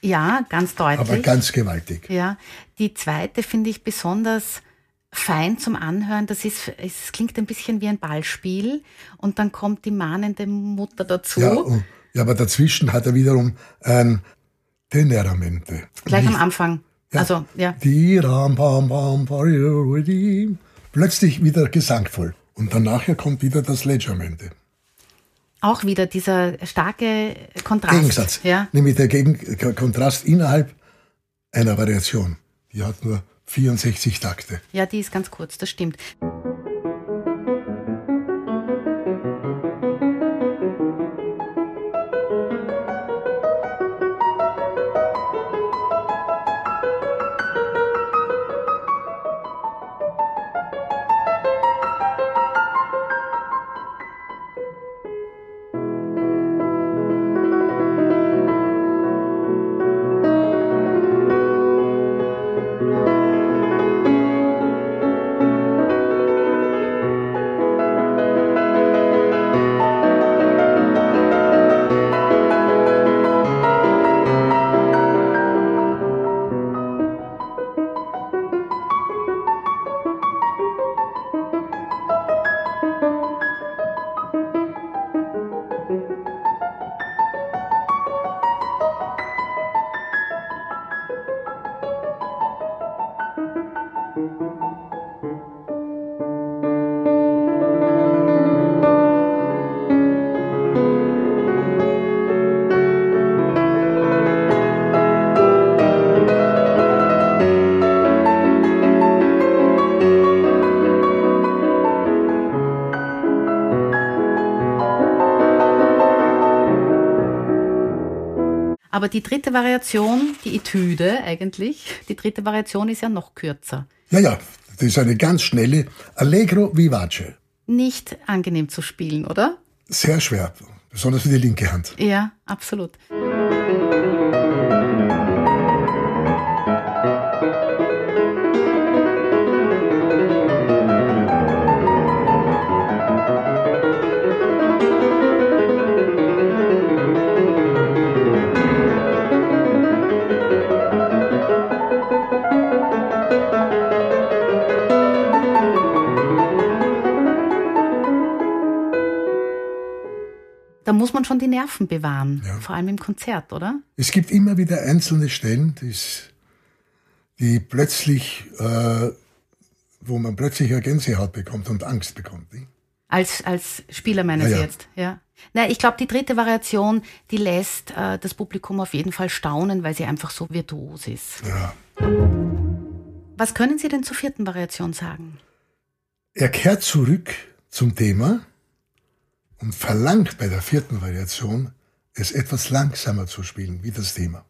Ja, ganz deutlich. Aber ganz gewaltig. Ja, die zweite finde ich besonders fein zum Anhören. Das ist, es klingt ein bisschen wie ein Ballspiel und dann kommt die mahnende Mutter dazu. Ja, und, ja aber dazwischen hat er wiederum ein Teneramente. Gleich am Anfang. Ja. Also, ja. Die ram, pam, pam, pam, Plötzlich wieder gesangvoll. Und dann nachher kommt wieder das Leggermente. Auch wieder dieser starke Kontrast. Gegensatz. Ja. Nämlich der Gegen Kontrast innerhalb einer Variation. Die hat nur 64 Takte. Ja, die ist ganz kurz, das stimmt. Aber die dritte Variation, die Etüde eigentlich, die dritte Variation ist ja noch kürzer. Ja, ja, das ist eine ganz schnelle Allegro vivace. Nicht angenehm zu spielen, oder? Sehr schwer, besonders für die linke Hand. Ja, absolut. Muss man schon die Nerven bewahren, Ja. vor allem im Konzert, oder? Es gibt immer wieder einzelne Stellen, die plötzlich, äh, wo man plötzlich eine Gänsehaut bekommt und Angst bekommt. Nicht? Als, als Spieler meinen Ja, Sie ja. jetzt, ja. Na, ich glaube, die dritte Variation, die lässt äh, das Publikum auf jeden Fall staunen, weil sie einfach so virtuos ist. Ja. Was können Sie denn zur vierten Variation sagen? Er kehrt zurück zum Thema und verlangt bei der vierten Variation, es etwas langsamer zu spielen, wie das Thema.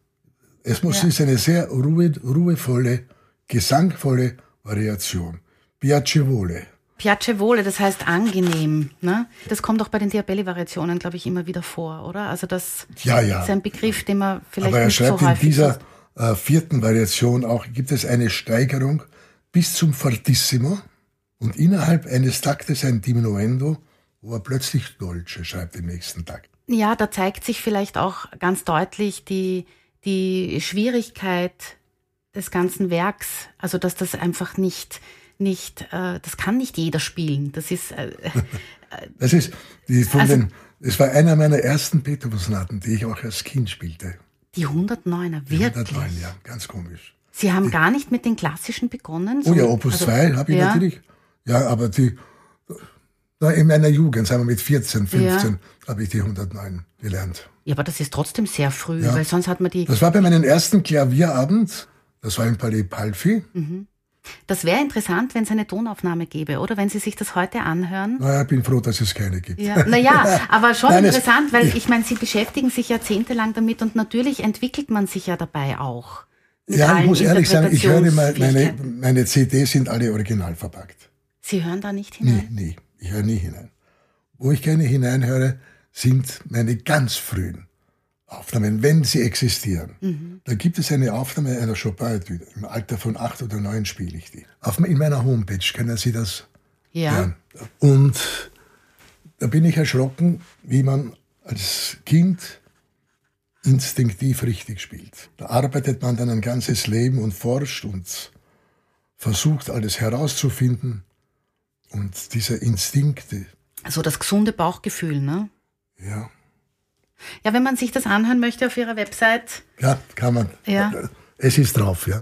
Es muss Ja. ist eine sehr ruhe, ruhevolle, gesangvolle Variation. Piacevole. Piacevole, das heißt angenehm. Ne? Das kommt auch bei den Diabelli-Variationen, glaube ich, immer wieder vor, oder? Also das Ja, ja. ist ein Begriff, den man vielleicht Aber er nicht schreibt so in dieser äh, vierten Variation auch, gibt es eine Steigerung bis zum Fortissimo und innerhalb eines Taktes ein Diminuendo, wo er plötzlich Dolce schreibt im nächsten Takt. Ja, da zeigt sich vielleicht auch ganz deutlich die, die Schwierigkeit des ganzen Werks. Also, dass das einfach nicht, nicht, äh, das kann nicht jeder spielen. Das ist, äh, [LAUGHS] Das ist, die von Also- den, das war einer meiner ersten Beethoven-Sonaten, die ich auch als Kind spielte. die 109er, Die wirklich. 109, ja, ganz komisch. Sie haben gar nicht mit den klassischen begonnen? Oh ja, Opus also- 2 habe ich ja, natürlich. Ja, aber die, in meiner Jugend, sagen wir mit 14, 15, habe ich die 109 gelernt. Ja, aber das ist trotzdem sehr früh, Ja. weil sonst hat man die. Das war bei meinem ersten Klavierabend, das war im Palais Palfi. Das wäre interessant, wenn es eine Tonaufnahme gäbe, oder? Wenn Sie sich das heute anhören. Naja, ich bin froh, dass es keine gibt. Ja, naja, aber schon Nein, es- interessant, weil ja. ich meine, Sie beschäftigen sich jahrzehntelang damit und natürlich entwickelt man sich ja dabei auch. Ja, ich muss ehrlich sagen, ich höre mal, meine, meine CDs sind alle original verpackt. Sie hören da nicht hinein. nie. Ich höre nie hinein. Wo ich gerne hineinhöre, sind meine ganz frühen Aufnahmen, wenn sie existieren. Mhm. Da gibt es eine Aufnahme einer Chopin-Etüde. Im Alter von acht oder neun spiele ich die. Auf, in meiner Homepage können Sie das Ja. hören. Und da bin ich erschrocken, wie man als Kind instinktiv richtig spielt. Da arbeitet man dann ein ganzes Leben und forscht und versucht, alles herauszufinden. Und dieser Instinkt. So das gesunde Bauchgefühl, ne? Ja. Ja, wenn man sich das anhören möchte auf Ihrer Website. Ja, kann man. Ja. Es ist drauf, ja.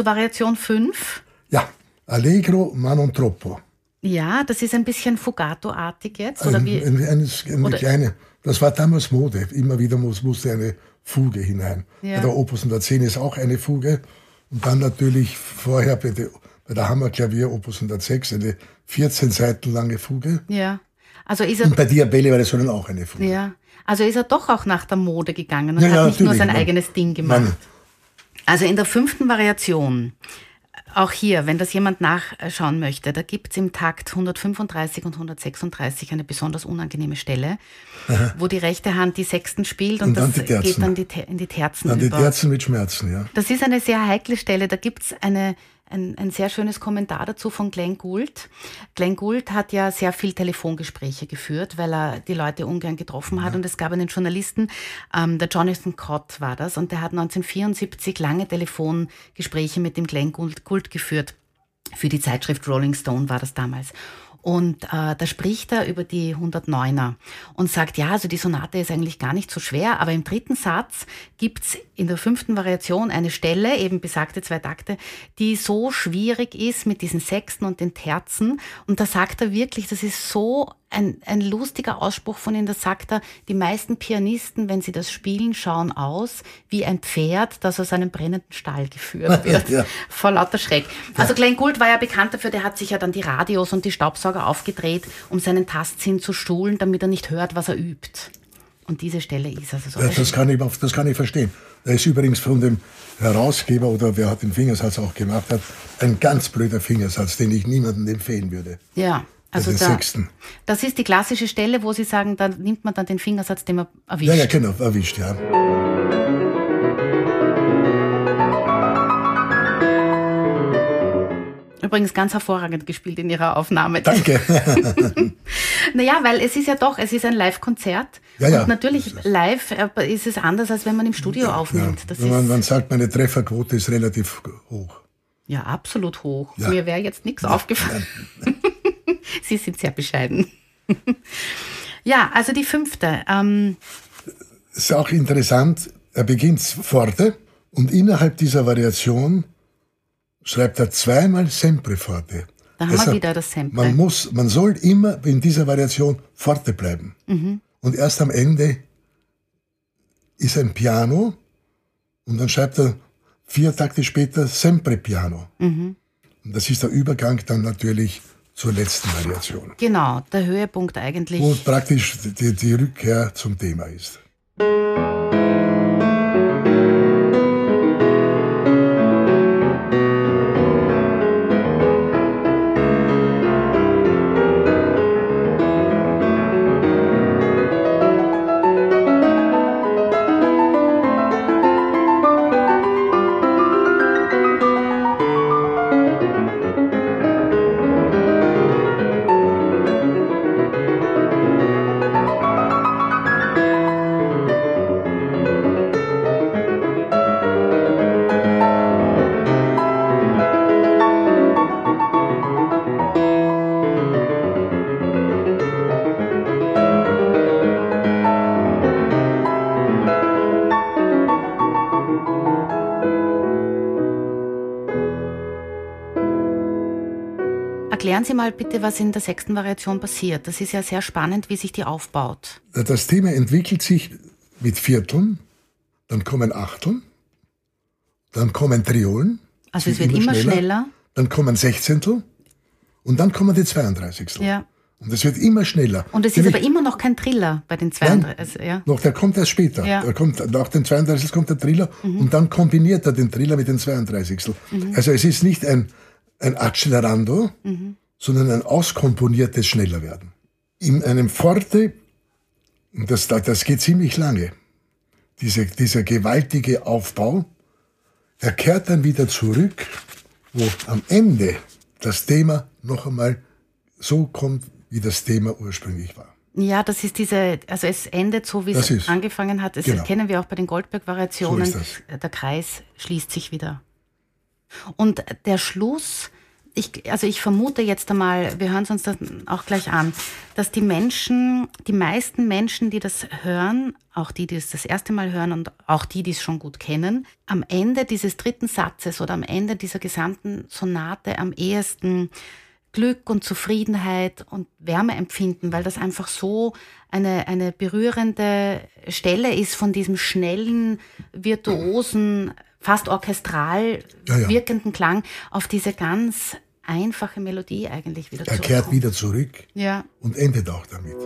Zur Variation 5. Ja, Allegro ma non troppo. Ja, das ist ein bisschen Fugato-artig jetzt. Oder Ein, wie? ein, eine, eine oder- kleine, das war damals Mode. Immer wieder muss, musste eine Fuge hinein. Ja. Bei der Opus 110 ist auch eine Fuge. Und dann natürlich vorher bei der, bei der Hammerklavier Opus 106 eine 14 Seiten lange Fuge. Ja. Also ist er, Und bei Diabelle war das dann auch eine Fuge. ja. Also ist er doch auch nach der Mode gegangen und Ja, hat ja, nicht nur sein eigenes Ding gemacht. Nein. Also in der fünften Variation, auch hier, wenn das jemand nachschauen möchte, da gibt es im Takt 135 und 136 eine besonders unangenehme Stelle, wo die rechte Hand die Sechsten spielt und, Und dann das die Terzen. geht dann die, in die Terzen Dann die über. Terzen mit Schmerzen, ja. Das ist eine sehr heikle Stelle. Da gibt's eine, ein, ein sehr schönes Kommentar dazu von Glenn Gould. Glenn Gould hat ja sehr viel Telefongespräche geführt, weil er die Leute ungern getroffen hat. Und es gab einen Journalisten, ähm, der Jonathan Cott war das, und der hat 1974 lange Telefongespräche mit dem Glenn Gould, Gould geführt. Für die Zeitschrift Rolling Stone war das damals. Und äh, da spricht er über die 109er und sagt, ja, also die Sonate ist eigentlich gar nicht so schwer, aber im dritten Satz gibt's in der fünften Variation eine Stelle, eben besagte zwei Takte, die so schwierig ist mit diesen Sechsten und den Terzen. Und da sagt er wirklich, das ist so ein, ein lustiger Ausspruch von ihm, da sagt er, die meisten Pianisten, wenn sie das spielen, schauen aus wie ein Pferd, das aus einem brennenden Stall geführt [LAUGHS] wird. Ja. Vor lauter Schreck. Also Glenn Gould war ja bekannt dafür, der hat sich ja dann die Radios und die Staubsauger aufgedreht, um seinen Tastsinn zu stuhlen, damit er nicht hört, was er übt. Und diese Stelle ist also so. Ja, das, kann ich, das kann ich verstehen. Da ist übrigens von dem Herausgeber oder wer hat den Fingersatz auch gemacht hat, ein ganz blöder Fingersatz, den ich niemandem empfehlen würde. Ja. Also da, das ist die klassische Stelle, wo Sie sagen, da nimmt man dann den Fingersatz, den man erwischt. Ja, ja, genau, erwischt, ja. Übrigens ganz hervorragend gespielt in Ihrer Aufnahme. Danke. [LAUGHS] Naja, weil es ist ja doch, es ist ein Live-Konzert. Ja, ja. Und natürlich live äh, ist es anders, als wenn man im Studio ja. aufnimmt. Das man, man sagt, meine Trefferquote ist relativ hoch. ja absolut hoch. Ja. Mir wäre jetzt nichts aufgefallen. [LAUGHS] Sie sind sehr bescheiden. [LAUGHS] ja, also die fünfte. Ähm ist auch interessant, er beginnt forte und innerhalb dieser Variation schreibt er zweimal sempre forte. Da haben Deshalb, wir wieder das Sempre. Man, muss, man soll immer in dieser Variation forte bleiben. Mhm. Und erst am Ende ist ein Piano und dann schreibt er vier Takte später sempre Piano. Mhm. Und das ist der Übergang dann natürlich zur letzten Variation. Genau, der Höhepunkt eigentlich. Wo praktisch die, die Rückkehr zum Thema ist. Erklären Sie mal bitte, was in der sechsten Variation passiert. Das ist ja sehr spannend, wie sich die aufbaut. Das Thema entwickelt sich mit Vierteln, dann kommen Achteln, dann kommen Triolen. Also es wird immer schneller, schneller. Dann kommen Sechzehntel und dann kommen die 32. Ja. Und es wird immer schneller. Und es ist aber immer noch kein Triller bei den 32. Also, ja. Noch, der kommt erst später. Ja. Der kommt, nach den 32 kommt der Triller mhm. und dann kombiniert er den Triller mit den 32. Mhm. Also es ist nicht ein, ein Accelerando, mhm. sondern ein auskomponiertes Schnellerwerden. In einem Forte, und das, das geht ziemlich lange, diese, dieser gewaltige Aufbau, er kehrt dann wieder zurück, wo am Ende das Thema noch einmal so kommt, wie das Thema ursprünglich war. Ja, das ist diese, also es endet so, wie es angefangen hat. Das genau. kennen wir auch bei den Goldberg-Variationen. So der Kreis schließt sich wieder. Und der Schluss, ich, also ich vermute jetzt einmal, wir hören es uns das auch gleich an, dass die Menschen, die meisten Menschen, die das hören, auch die, die es das erste Mal hören und auch die, die es schon gut kennen, am Ende dieses dritten Satzes oder am Ende dieser gesamten Sonate am ehesten Glück und Zufriedenheit und Wärme empfinden, weil das einfach so eine, eine berührende Stelle ist von diesem schnellen, virtuosen, fast orchestral ja, ja. wirkenden Klang auf diese ganz einfache Melodie eigentlich wieder zurück. Er kehrt wieder zurück ja. und endet auch damit.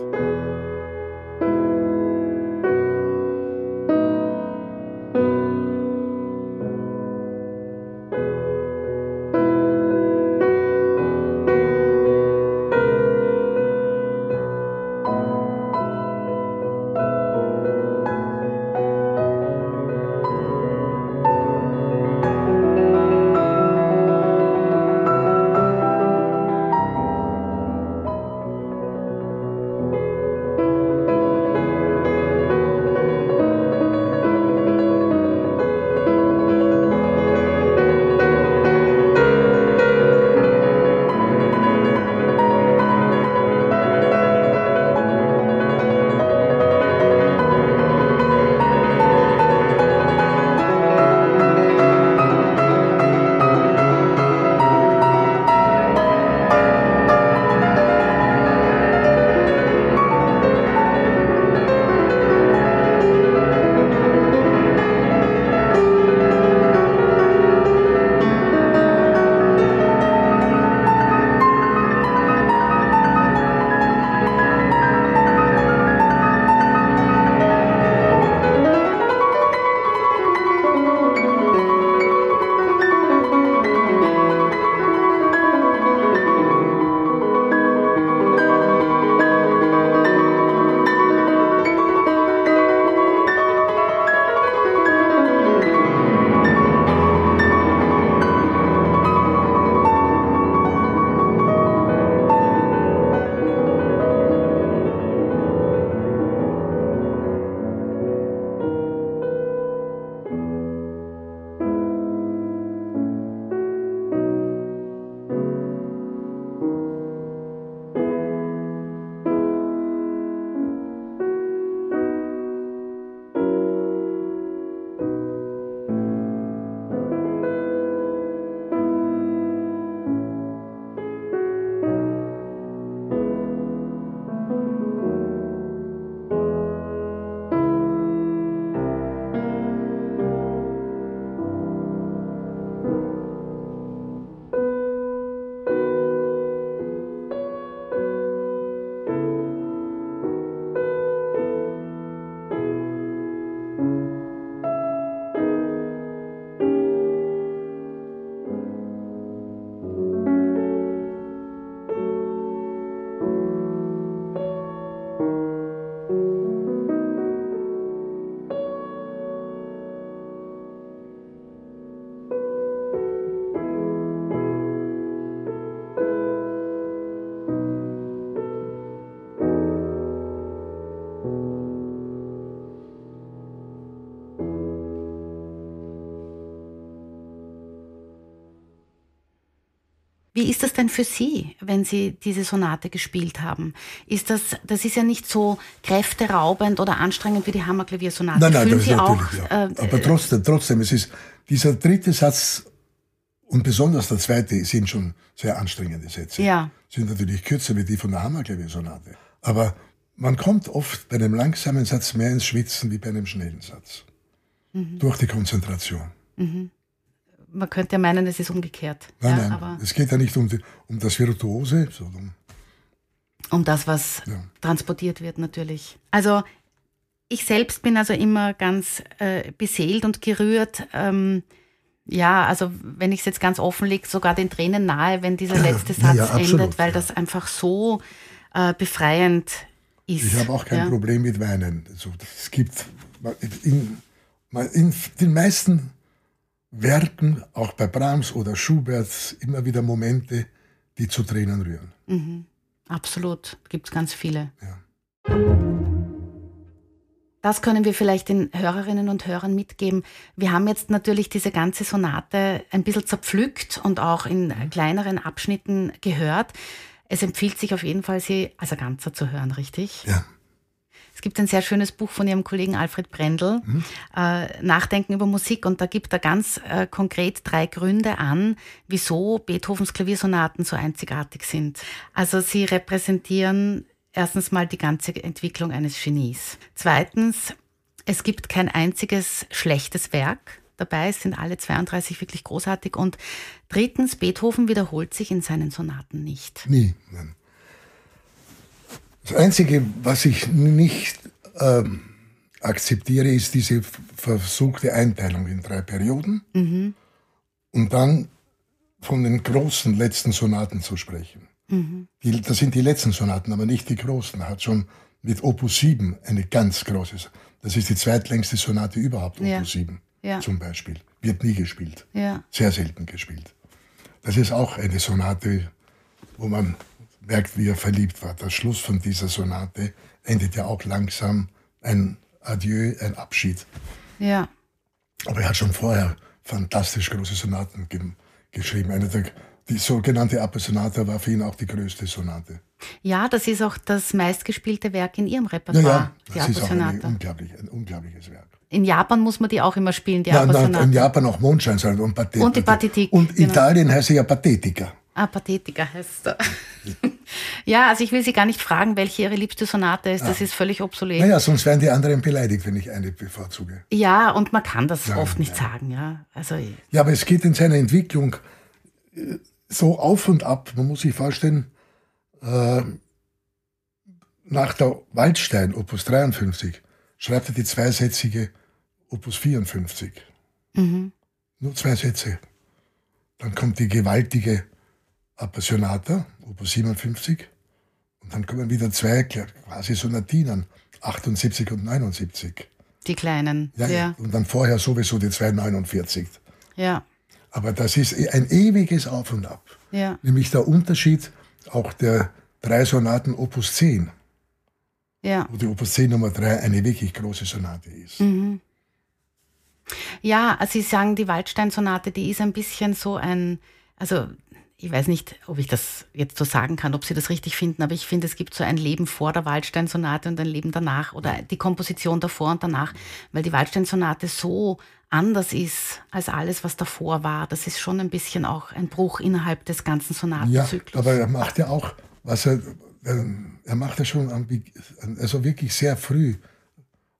Wie ist das denn für Sie, wenn Sie diese Sonate gespielt haben? Ist das, das ist ja nicht so kräfteraubend oder anstrengend wie die Hammerklaviersonate. Nein, nein, Fühlen das Sie ist auch, natürlich, ja. äh, Aber trotzdem, trotzdem, es ist, dieser dritte Satz und besonders der zweite sind schon sehr anstrengende Sätze. Ja. Sind natürlich kürzer wie die von der Hammerklaviersonate. Aber man kommt oft bei einem langsamen Satz mehr ins Schwitzen wie bei einem schnellen Satz. Mhm. Durch die Konzentration. Man könnte ja meinen, es ist umgekehrt. Nein, ja, nein, es geht ja nicht um, die, um das Virtuose, sondern um das, was Ja. transportiert wird, natürlich. Also ich selbst bin also immer ganz äh, beseelt und gerührt. Ähm, ja, also wenn ich es jetzt ganz offen lege, sogar den Tränen nahe, wenn dieser letzte Satz ja, absolut, endet, weil das einfach so äh, befreiend ist. ich habe auch kein. Problem mit Weinen. Also, es gibt in, in den meisten Werken, auch bei Brahms oder Schubert, immer wieder Momente, die zu Tränen rühren. Absolut, gibt es ganz viele. Ja. Das können wir vielleicht den Hörerinnen und Hörern mitgeben. Wir haben jetzt natürlich diese ganze Sonate ein bisschen zerpflückt und auch in kleineren Abschnitten gehört. Es empfiehlt sich auf jeden Fall, sie als Ganzer zu hören, richtig? Ja. Es gibt ein sehr schönes Buch von Ihrem Kollegen Alfred Brendel, äh, Nachdenken über Musik, und da gibt er ganz äh, konkret drei Gründe an, wieso Beethovens Klaviersonaten so einzigartig sind. Also sie repräsentieren erstens mal die ganze Entwicklung eines Genies. Zweitens, es gibt kein einziges schlechtes Werk. Dabei Es sind alle 32 wirklich großartig. Und drittens, Beethoven wiederholt sich in seinen Sonaten nicht. Nie. Nein. Das Einzige, was ich nicht ähm, akzeptiere, ist diese versuchte Einteilung in drei Perioden und dann von den großen letzten Sonaten zu sprechen. Die, das sind die letzten Sonaten, aber nicht die großen. Er hat schon mit Opus 7 eine ganz große, das ist die zweitlängste Sonate überhaupt, Opus Ja. 7 Ja. zum Beispiel. Wird nie gespielt Ja. sehr selten gespielt. Das ist auch eine Sonate, wo man merkt, wie er verliebt war. Der Schluss von dieser Sonate endet ja auch langsam ein Adieu, ein Abschied. Ja. Aber er hat schon vorher fantastisch große Sonaten ge geschrieben. Eine der, die sogenannte Appassionata war für ihn auch die größte Sonate. Ja, das ist auch das meistgespielte Werk in Ihrem Ja, Repertoire, ja, die das ist auch Appassionata. unglaublich, ein unglaubliches Werk. In Japan muss man die auch immer spielen, die Ja, na, Appassionata. in Japan auch Mondscheinsonate und Pathet. Und die Pathetik, Und genau. Italien heißt sie ja Pathetica. Ah, Pathetica heißt er. [LAUGHS] ja, also ich will Sie gar nicht fragen, welche Ihre liebste Sonate ist. Das ist völlig obsolet. Naja, sonst wären die anderen beleidigt, wenn ich eine bevorzuge. Ja, und man kann das Ja, oft nicht ja. sagen, ja. Also Ja, aber es geht in seiner Entwicklung äh, so auf und ab. Man muss sich vorstellen, äh, nach der Waldstein, Opus 53, schreibt er die zweisätzige Opus 54. Nur zwei Sätze. Dann kommt die gewaltige Appassionata, Opus 57. Und dann kommen wieder zwei quasi Sonatinen, 78 und 79. die kleinen. Ja, Ja. Und dann vorher sowieso die 249. ja, Aber das ist ein ewiges Auf und Ab. ja. Nämlich der Unterschied auch der drei Sonaten Opus 10, ja. wo die Opus 10 Nummer 3 eine wirklich große Sonate ist. Ja, also Sie sagen, die Waldstein-Sonate, die ist ein bisschen so ein, also ich weiß nicht, ob ich das jetzt so sagen kann, ob Sie das richtig finden, aber ich finde, es gibt so ein Leben vor der Waldstein-Sonate und ein Leben danach oder die Komposition davor und danach, weil die Waldstein-Sonate so anders ist als alles, was davor war. Das ist schon ein bisschen auch ein Bruch innerhalb des ganzen Ja, Sonatenzyklus. aber er macht ja auch, was er, er macht ja schon, ambi- also wirklich sehr früh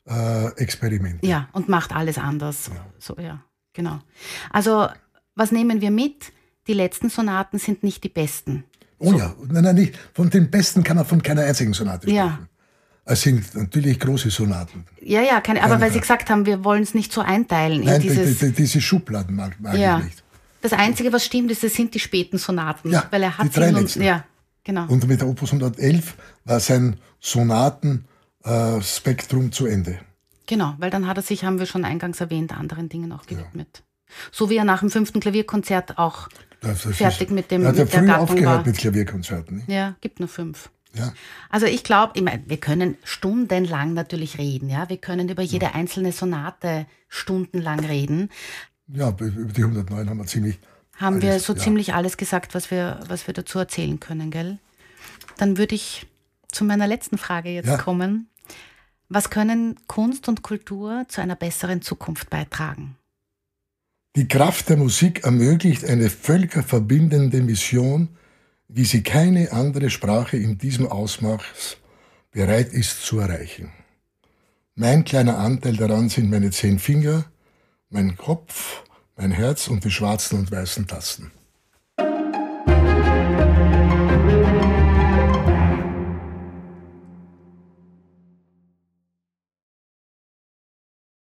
äh, Experimente. Ja, und macht alles anders. So, ja, genau. Also, was nehmen wir mit? Die letzten Sonaten sind nicht die besten. Oh ja, nein, nein, nicht. Von den besten kann man von keiner einzigen Sonate Ja. sprechen. Es sind natürlich große Sonaten. Ja, ja, keine, aber Keine weil Sie gesagt haben, wir wollen es nicht so einteilen Nein, in die, dieses. die, diese Schubladen mag, mag ja. ich nicht. Das Einzige, was stimmt, ist, es sind die späten Sonaten. Ja, weil er hat die drei nun- letzten. Ja, genau. Und mit der Opus 111 war sein Sonatenspektrum zu Ende. Genau, weil dann hat er sich, haben wir schon eingangs erwähnt, anderen Dingen auch gewidmet. So wie er nach dem fünften Klavierkonzert auch. Das Fertig mit dem- ja mit der früh Gattung aufgehört war. mit Klavierkonzerten. nicht? Ja, gibt nur fünf. Ja. Also ich glaube, ich mein, wir können stundenlang natürlich reden, ja. Wir können über jede einzelne Sonate stundenlang reden. ja, über die 109 haben wir ziemlich haben alles, wir so ja. ziemlich alles gesagt, was wir, was wir dazu erzählen können, gell? Dann würde ich zu meiner letzten Frage jetzt ja. kommen. Was können Kunst und Kultur zu einer besseren Zukunft beitragen? Die Kraft der Musik ermöglicht eine völkerverbindende Mission, wie sie keine andere Sprache in diesem Ausmaß bereit ist zu erreichen. Mein kleiner Anteil daran sind meine zehn Finger, mein Kopf, mein Herz und die schwarzen und weißen Tasten.